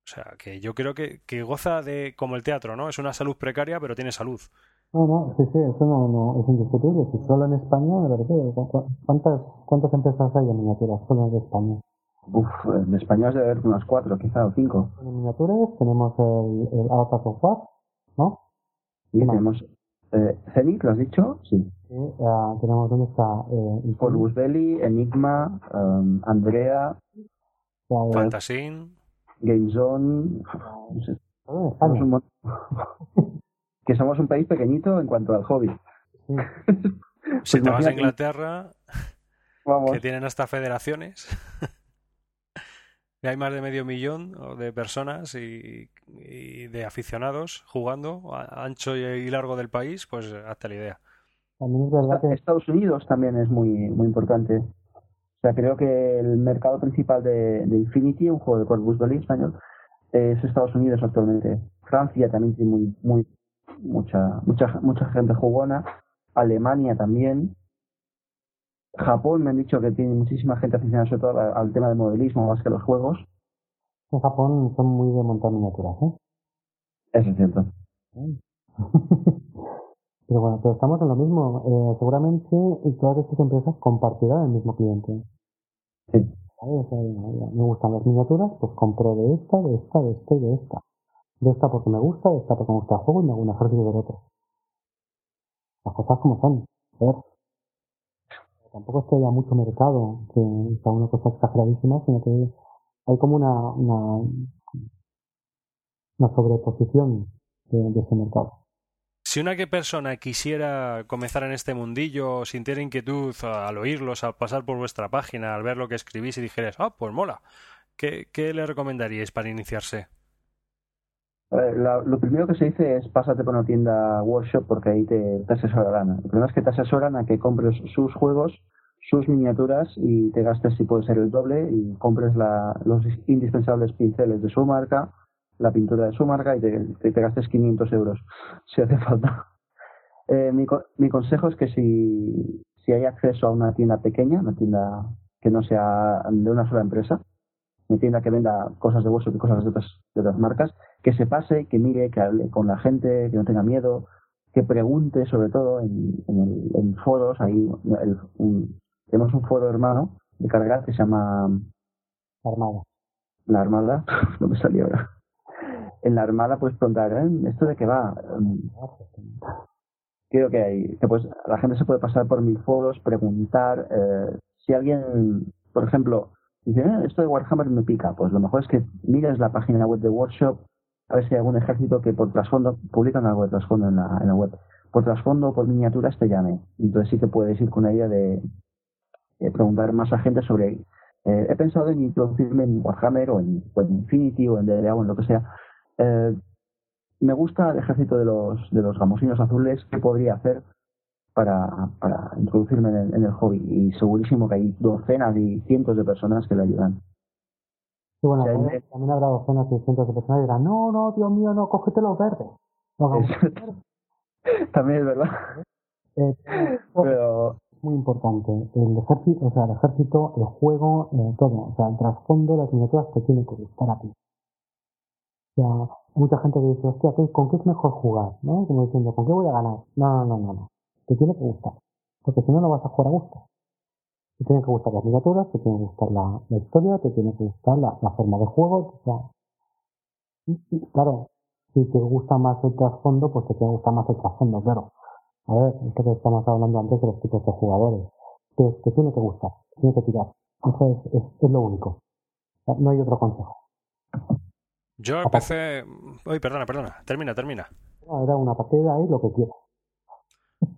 O sea, que yo creo que, que goza de, como el teatro, ¿no? Es una salud precaria, pero tiene salud. No, no, sí, sí, eso no, no es indiscutible. Si solo en España, de verdad, ¿cuántas, ¿cuántas empresas hay en miniaturas solo en España? Uf, en España debe haber unas cuatro, quizá, o cinco. En miniaturas tenemos el, el Avatar of War, ¿no? Y tenemos eh, Zenith, ¿lo has dicho? Sí. sí uh, tenemos, ¿dónde está? Eh, Belli, Enigma, um, Andrea, uh, Fantasin, Game Zone. No sé. en España. que somos un país pequeñito en cuanto al hobby. si te vas a Inglaterra, que tienen hasta federaciones, y hay más de medio millón de personas y, de aficionados jugando a ancho y largo del país, pues hasta la idea. También es verdad que Estados Unidos también es muy, muy importante. O sea, creo que el mercado principal de, Infinity, un juego de Corpus Belli español, es Estados Unidos actualmente. Francia también tiene muy, muy mucha, mucha, mucha gente jugona, Alemania también, Japón me han dicho que tiene muchísima gente aficionada sobre todo al, tema del modelismo más que los juegos. En Japón son muy de montar miniaturas, ¿eh? Eso es cierto. pero bueno, pero estamos en lo mismo. Eh, seguramente todas estas empresas compartirán el mismo cliente. Sí. me gustan las miniaturas, pues compro de esta, de esta, de esta y de esta de esta porque me gusta, de esta porque me gusta el juego y me hago un ejército del otro. Las cosas como son. Ver. Tampoco es que haya mucho mercado, que sea una cosa exageradísima, sino que hay como una, una, una sobreposición de, ese mercado. Si una persona quisiera comenzar en este mundillo, sintiera inquietud al oírlos, al pasar por vuestra página, al ver lo que escribís y dijeras, ah, pues mola, ¿qué, qué le recomendaríais para iniciarse? lo primero que se dice es pásate por una tienda workshop porque ahí te, asesorarán. El problema es que te asesoran a que compres sus juegos, sus miniaturas y te gastes, si puede ser el doble, y compres la, los indispensables pinceles de su marca, la pintura de su marca y te, te, gastes 500 euros si hace falta. Eh, mi, mi consejo es que si, si hay acceso a una tienda pequeña, una tienda que no sea de una sola empresa, una tienda que venda cosas de workshop y cosas de otras, de otras marcas, que se pase, que mire, que hable con la gente, que no tenga miedo, que pregunte sobre todo en, en, foros, ahí tenemos un foro hermano de cargar que se llama Armada. La Armada, no me salió ahora. En la Armada puedes preguntar, ¿eh? ¿esto de qué va? Creo que hay, que pues la gente se puede pasar por mil foros, preguntar, eh, si alguien, por ejemplo, dice, eh, esto de Warhammer me pica, pues lo mejor es que mires la página web de Workshop, a ver si hay algún ejército que por trasfondo, publican algo de trasfondo en la, en la web, por trasfondo o por miniaturas te llame. Entonces sí que puedes ir con la idea de, preguntar más a gente sobre, eh, he pensado en introducirme en Warhammer o en, Infinity o en DLA o en lo que sea. Eh, me gusta el ejército de los, de los gamosinos azules, ¿qué podría hacer para, para introducirme en el, en el hobby? Y segurísimo que hay docenas y cientos de personas que le ayudan. Sí, bueno, también, habrá docenas y cientos de personas que dirán, no, no, Dios mío, no, cógete los verdes. también es verdad. Eh, Pero... Es muy importante. El ejército, o sea, el ejército, el juego, eh, todo. O sea, el trasfondo, las miniaturas te tiene que gustar a ti. O sea, mucha gente que dice, hostia, ¿con qué es mejor jugar? ¿No? Como diciendo, ¿con qué voy a ganar? No, no, no, no, no. Te tiene que gustar. Porque si no, no vas a jugar a gusto. Te tienen que gustar las miniaturas, te tiene que gustar la, historia, te tiene que gustar la, forma de juego. claro, si te gusta más el trasfondo, pues te tiene que gustar más el trasfondo, claro. A ver, esto que estamos hablando antes de los tipos de jugadores. Te, te tiene que gustar, te tiene que tirar. Eso es, es, lo único. No hay otro consejo. Yo empecé. Uy, perdona, perdona. Termina, termina. Era una partida ahí, lo que quieras.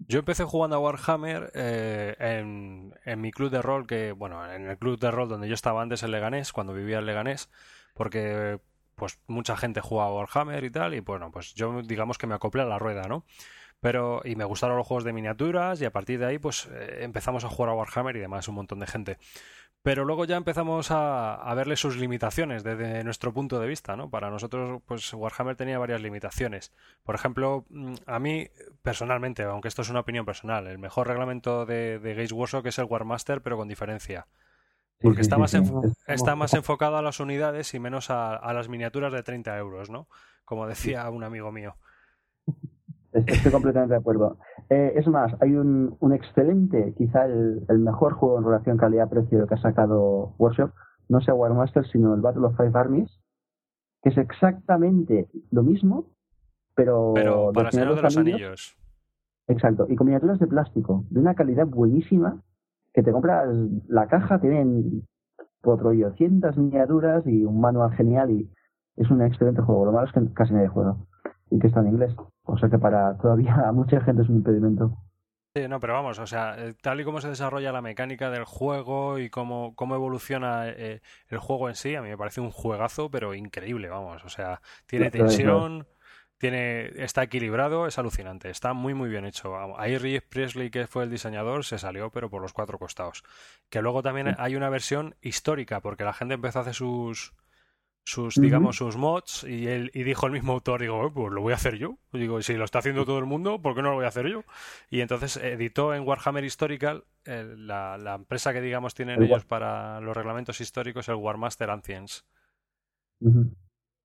Yo empecé jugando a Warhammer eh, en, en, mi club de rol, que, bueno, en el club de rol donde yo estaba antes en Leganés, cuando vivía en Leganés, porque pues mucha gente jugaba a Warhammer y tal, y bueno, pues yo digamos que me acoplé a la rueda, ¿no? Pero, y me gustaron los juegos de miniaturas, y a partir de ahí, pues eh, empezamos a jugar a Warhammer y demás, un montón de gente. Pero luego ya empezamos a, verle sus limitaciones desde nuestro punto de vista, ¿no? Para nosotros, pues Warhammer tenía varias limitaciones. Por ejemplo, mm, a mí, personalmente, aunque esto es una opinión personal, el mejor reglamento de, de Games Workshop es el Warmaster, pero con diferencia. Porque está, más está más enfocado a las unidades y menos a, las miniaturas de 30 euros, ¿no? Como decía un amigo mío. Estoy completamente de acuerdo. Eh, es más, hay un, un excelente, quizá el, el, mejor juego en relación calidad-precio que ha sacado Workshop, no sea Warmaster, sino el Battle of Five Armies, que es exactamente lo mismo, pero, pero para Señor de los Anillos. Exacto, y con miniaturas de plástico, de una calidad buenísima, que te compras la caja, tienen otro 200 miniaturas y un manual genial y es un excelente juego. Lo malo es que casi nadie juega y que está en inglés. O sea que para todavía mucha gente es un impedimento. Sí, no, pero vamos, o sea, eh, tal y como se desarrolla la mecánica del juego y cómo, cómo evoluciona eh, el juego en sí, a mí me parece un juegazo, pero increíble, vamos. O sea, tiene tensión, tiene, está equilibrado, es alucinante, está muy muy bien hecho. Ahí Rick Presley, que fue el diseñador, se salió, pero por los cuatro costados. Que luego también hay una versión histórica, porque la gente empezó a hacer sus sus, digamos, sus mods y, él, y dijo el mismo autor, digo, pues lo voy a hacer yo. Digo, si lo está haciendo todo el mundo, ¿por qué no lo voy a hacer yo? Y entonces editó en Warhammer Historical, la, la, empresa que, digamos, tienen ellos para los reglamentos históricos, el Warmaster Ancients.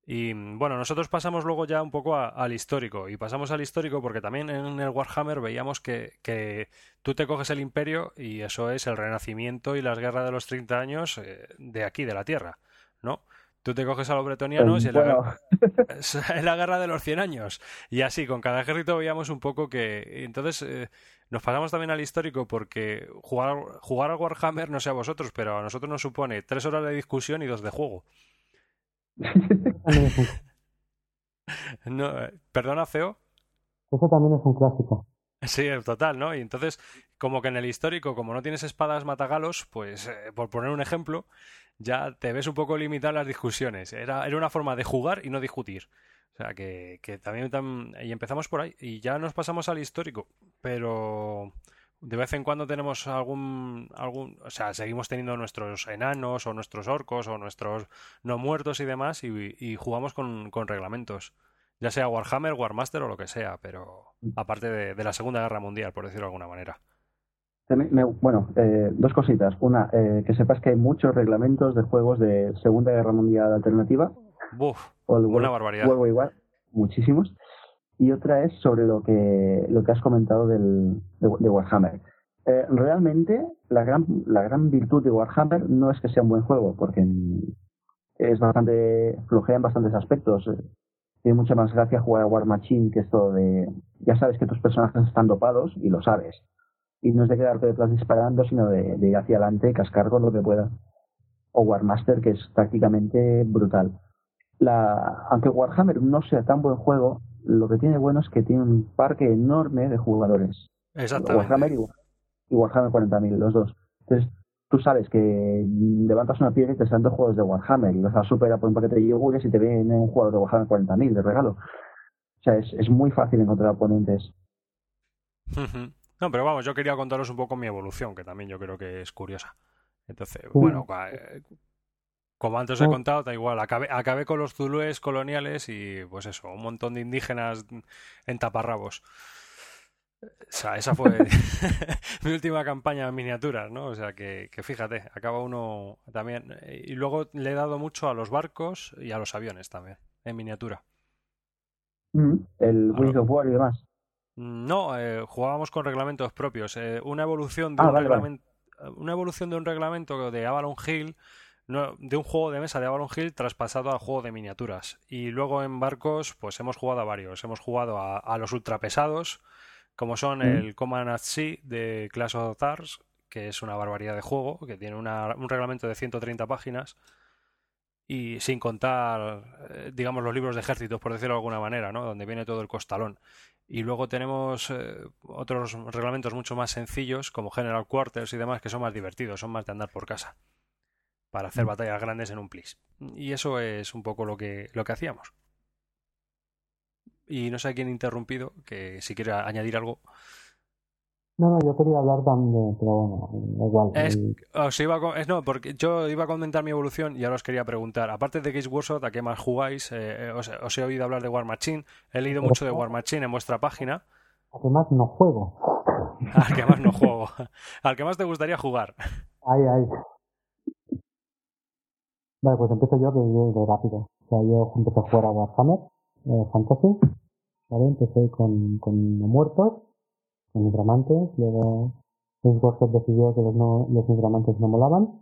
Y bueno, nosotros pasamos luego ya un poco al histórico. Y pasamos al histórico porque también en el Warhammer veíamos que, que, tú te coges el imperio y eso es el renacimiento y las guerras de los 30 años eh, de aquí, de la Tierra, ¿no? Tú te coges a los bretonianos y es la, la, guerra de los 100 años. Y así, con cada ejército veíamos un poco que... Entonces, eh, nos pasamos también al histórico porque jugar, jugar al Warhammer, no sé a vosotros, pero a nosotros nos supone tres horas de discusión y dos de juego. no, eh, ¿Perdona, Feo? Eso también es un clásico. Sí, total, ¿no? Y entonces, como que en el histórico, como no tienes espadas matagalos, pues, eh, por poner un ejemplo, ya te ves un poco limitar las discusiones. Era, era una forma de jugar y no discutir. O sea, que, que también, Y empezamos por ahí. Y ya nos pasamos al histórico. Pero de vez en cuando tenemos algún, algún, o sea, seguimos teniendo nuestros enanos o nuestros orcos o nuestros no muertos y demás y, jugamos con, con, reglamentos, ya sea Warhammer, Warmaster o lo que sea, pero aparte de, la Segunda Guerra Mundial, por decirlo de alguna manera. Bueno, eh, dos cositas. Una, eh, que sepas que hay muchos reglamentos de juegos de Segunda Guerra Mundial alternativa. Buf, una barbaridad. muchísimos y otra es sobre lo que, lo que has comentado del, de, Warhammer. Eh, realmente, la gran, la gran virtud de Warhammer no es que sea un buen juego, porque es bastante flojea en bastantes aspectos. Tiene mucha más gracia jugar a War Machine que esto de. Ya sabes que tus personajes están dopados y lo sabes. Y no es de quedarte detrás disparando, sino de, de ir hacia adelante y cascar con lo que pueda. O War Master, que es prácticamente brutal. La, aunque Warhammer no sea tan buen juego, lo que tiene bueno es que tiene un parque enorme de jugadores. Exactamente. Warhammer y, Warhammer 40.000, los dos. Entonces, tú sabes que levantas una piedra y te están dos juegos de Warhammer y vas a superar por un paquete de yogures y te viene un jugador de Warhammer 40.000 de regalo. O sea, es, es muy fácil encontrar oponentes. No, pero vamos, yo quería contaros un poco mi evolución, que también yo creo que es curiosa. Entonces, bueno, eh, como antes he oh. contado, da igual. Acabé, acabé, con los zulúes coloniales y, pues eso, un montón de indígenas en taparrabos. O sea, esa fue mi última campaña en miniaturas, ¿no? O sea, que, fíjate, acaba uno también. Y luego le he dado mucho a los barcos y a los aviones también, en miniatura. Mm, el Wings of War y demás. No, eh, jugábamos con reglamentos propios. Eh, una evolución de ah, un reglamento. Una evolución de un reglamento de Avalon Hill de un juego de mesa de Avalon Hill traspasado al juego de miniaturas. Y luego en barcos, pues hemos jugado a varios. Hemos jugado a, los ultrapesados, como son mm. el Command at Sea de Clash of Stars, que es una barbaridad de juego, que tiene un reglamento de 130 páginas. Y sin contar, eh, digamos, los libros de ejércitos, por decirlo de alguna manera, ¿no? Donde viene todo el costalón. Y luego tenemos eh, otros reglamentos mucho más sencillos, como General Quarters y demás, que son más divertidos, son más de andar por casa para hacer mm. batallas grandes en un plis. Y eso es un poco lo que, lo que hacíamos. Y no sé a quién interrumpido, que si quiere añadir algo. No, no, yo quería hablar también, pero bueno, igual. Es, os iba a, no, porque yo iba a comentar mi evolución y ahora os quería preguntar, aparte de Games Workshop, ¿a qué más jugáis? Eh, eh, os, he oído hablar de War Machine, he leído mucho de War Machine en vuestra página. ¿A qué más no juego? Al que más no juego. Al que más te gustaría jugar. Ay, ay. Vale, pues empiezo yo, que yo iré rápido. O sea, yo empecé a jugar a Warhammer eh, Fantasy ¿vale? Empecé con, con no muertos, con nigromantes, luego James Workshop decidió que los, no, los nigromantes no molaban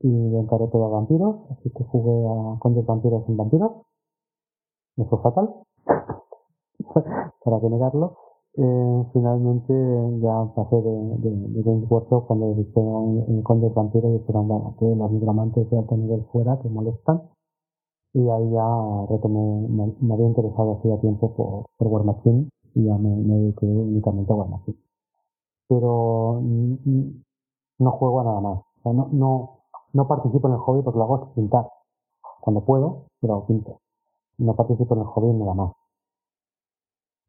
y le encaré todo a vampiros, así que jugué a condes vampiros en vampiros. Me fue fatal, para que negarlo. Eh, finalmente ya pasé de, de, Games Workshop cuando dijeron en Condes Vampiros y dijeron, bueno, que los nigromantes de alto nivel fuera, que molestan. Y ahí ya retomé, me, me había interesado hacía tiempo por, por War Machine y ya me, me dediqué únicamente a Machine. Pero no juego a nada más. No, no, no participo en el hobby porque lo hago pintar. Cuando puedo, pero pinto. No participo en el hobby nada más.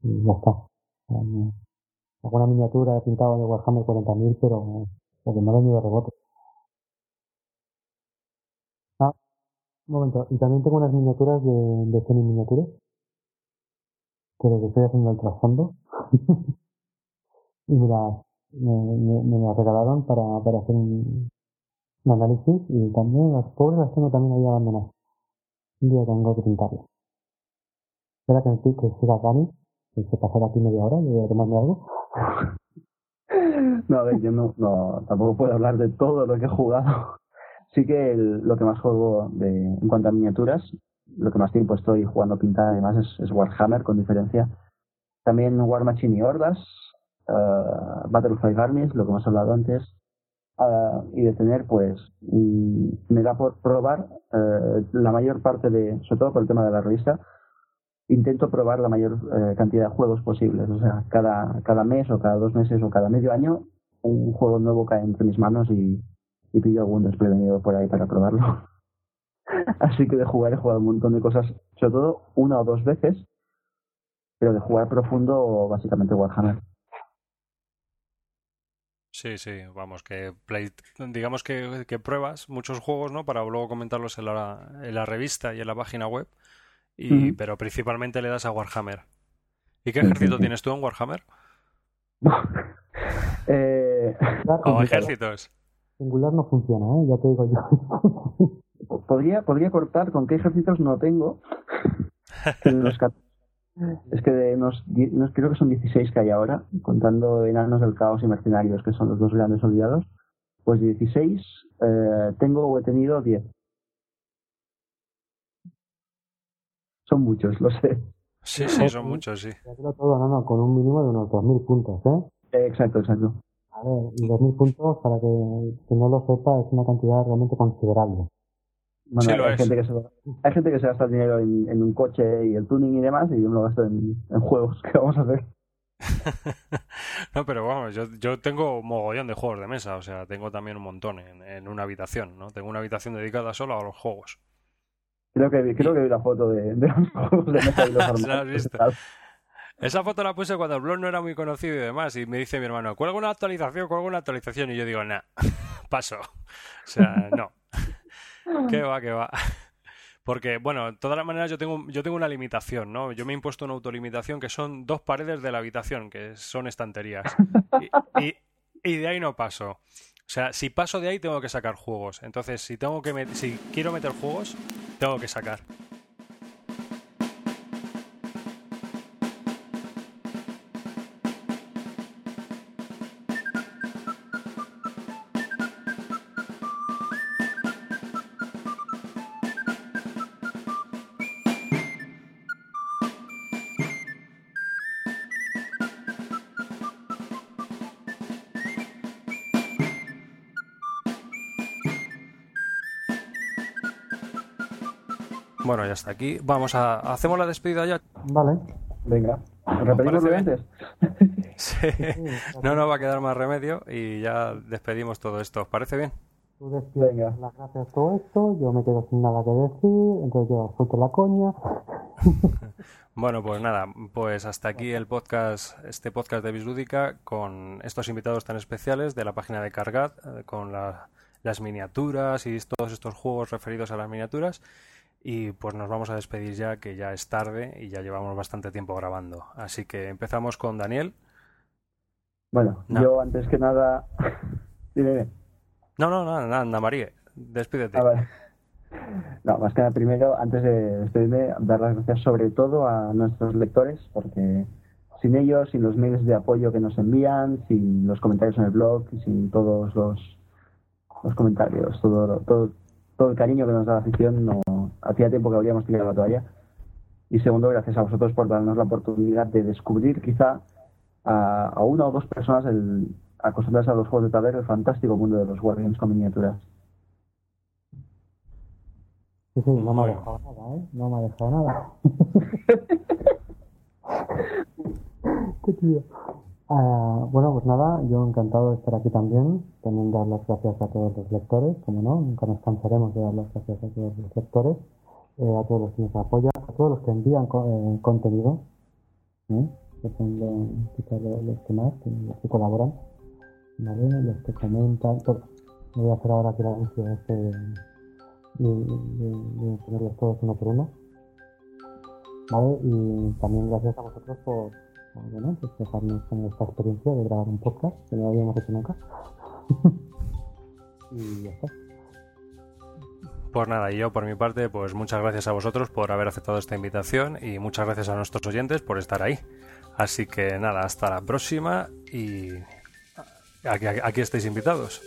Y ya está. Alguna miniatura he pintado de Warhammer 40.000, pero porque me ha venido de rebote. Ah, un momento. Y también tengo unas miniaturas de, de semi miniaturas. Lo que estoy haciendo el trasfondo. y me, me, me las regalaron para, para hacer un, análisis y también las pobres las tengo también ahí abandonadas. Un día tengo que pintarlas. Espera que, sí, que siga Dani, que se pasará aquí media hora y voy a tomarme algo. No, a ver, yo no, no, tampoco puedo hablar de todo lo que he jugado. Sí que el- lo que más juego de, en cuanto a miniaturas, lo que más tiempo estoy jugando a pintar además es, Warhammer, con diferencia. También War Machine y Hordas, uh, Battlefly Armies, lo que hemos hablado antes, ah, y de tener, pues, mm, me da por probar eh, la mayor parte de, sobre todo por el tema de la revista, intento probar la mayor eh, cantidad de juegos posibles. O sea, cada, cada mes o cada dos meses o cada medio año un juego nuevo cae entre mis manos y, y pillo algún desprevenido por ahí para probarlo. Así que de jugar he jugado un montón de cosas, sobre todo una o dos veces, pero de jugar profundo básicamente Warhammer. Sí, sí, vamos, que play- digamos que, que pruebas muchos juegos, ¿no? Para luego comentarlos en la, en la revista y en la página web, y, pero principalmente le das a Warhammer. ¿Y qué Sí, sí, ejército sí. tienes tú en Warhammer? eh, ¿O ejércitos? singular no funciona, ¿eh? Ya te digo yo. podría, podría cortar con qué ejércitos no tengo. Los es que de unos, unos- creo que son 16 que hay ahora, contando enanos del caos y mercenarios, que son los dos grandes olvidados. Pues de 16 eh, tengo o he tenido 10. Son muchos, lo sé. Sí, sí, son muchos, sí. Todo, no, no, con un mínimo de unos 2.000 puntos, ¿eh? Eh, exacto, exacto. A ver, y 2.000 puntos, para que, que no lo sepa, es una cantidad realmente considerable. Bueno, Sí, lo hay, es. gente que se, hay gente que se gasta el dinero en, en un coche y el tuning y demás, y yo me lo gasto en, en juegos. ¿Qué vamos a hacer? No, pero vamos, yo, yo tengo un mogollón de juegos de mesa, o sea, tengo también un montón en, en una habitación, ¿no? Tengo una habitación dedicada solo a los juegos. Creo que, vi- creo que vi la foto de, de los juegos de mesa y los ¿Se la has armarios. Esa foto la puse cuando el blog no era muy conocido y demás, y me dice mi hermano, cuelga una actualización, cuelga una actualización, y yo digo, nah, paso. O sea, no. ¿Qué va, qué va? Porque, bueno, de todas las maneras yo tengo, yo tengo una limitación, ¿no? Yo me he impuesto una autolimitación que son dos paredes de la habitación, que son estanterías. Y, y- y de ahí no paso. O sea, si paso de ahí tengo que sacar juegos. Entonces, si tengo que si quiero meter juegos, tengo que sacar. Bueno, ya está aquí. Vamos a hacemos la despedida ya. Vale. Venga, repetimos lo antes. Sí. No nos va a quedar más remedio y ya despedimos todo esto. ¿Os parece bien? Tú Venga. las gracias todo esto, yo me quedo sin nada que decir, entonces yo suelto la coña. Bueno, pues nada, pues hasta aquí el podcast, este podcast de Bislúdica con estos invitados tan especiales de la página de Cargat, eh, con la- las miniaturas y todos estos juegos referidos a las miniaturas. Y pues nos vamos a despedir ya, que ya es tarde y ya llevamos bastante tiempo grabando. Así que empezamos con Daniel. Bueno, No. yo antes que nada. Dime. No, no, no, nada, Ana María, despídete. Ah. No, más que nada, primero, antes de despedirme, dar las gracias sobre todo a nuestros lectores, porque sin ellos, sin los mails de apoyo que nos envían, sin los comentarios en el blog, sin todos los, los comentarios, todo, todo, todo el cariño que nos da la afición, no, hacía tiempo que habríamos tirado la toalla. Y segundo, gracias a vosotros por darnos la oportunidad de descubrir quizá a, a una o dos personas el, acostumbrarse a los juegos de tablero, el fantástico mundo de los Wargames con miniaturas. Sí, sí, no me ha dejado nada, ¿eh? No me ha dejado nada. Qué tío. Ah, bueno, pues nada, yo encantado de estar aquí también. También dar las gracias a todos los lectores, como no, nunca nos cansaremos de dar las gracias a todos los lectores, eh, a todos los que nos apoyan, a todos los que envían eh, contenido, ¿eh? que son lo- quizás lo- los que más, que- los que colaboran, los que comentan, todo. Voy a hacer ahora aquí el anuncio este ponerlos todos uno por uno. ¿Vale? Y también gracias a vosotros por, bueno, pues dejarnos con esta experiencia de grabar un podcast que no habíamos hecho nunca. y ya está. Pues nada, y yo por mi parte, pues muchas gracias a vosotros por haber aceptado esta invitación y muchas gracias a nuestros oyentes por estar ahí. Así que nada, hasta la próxima y aquí, aquí estáis invitados.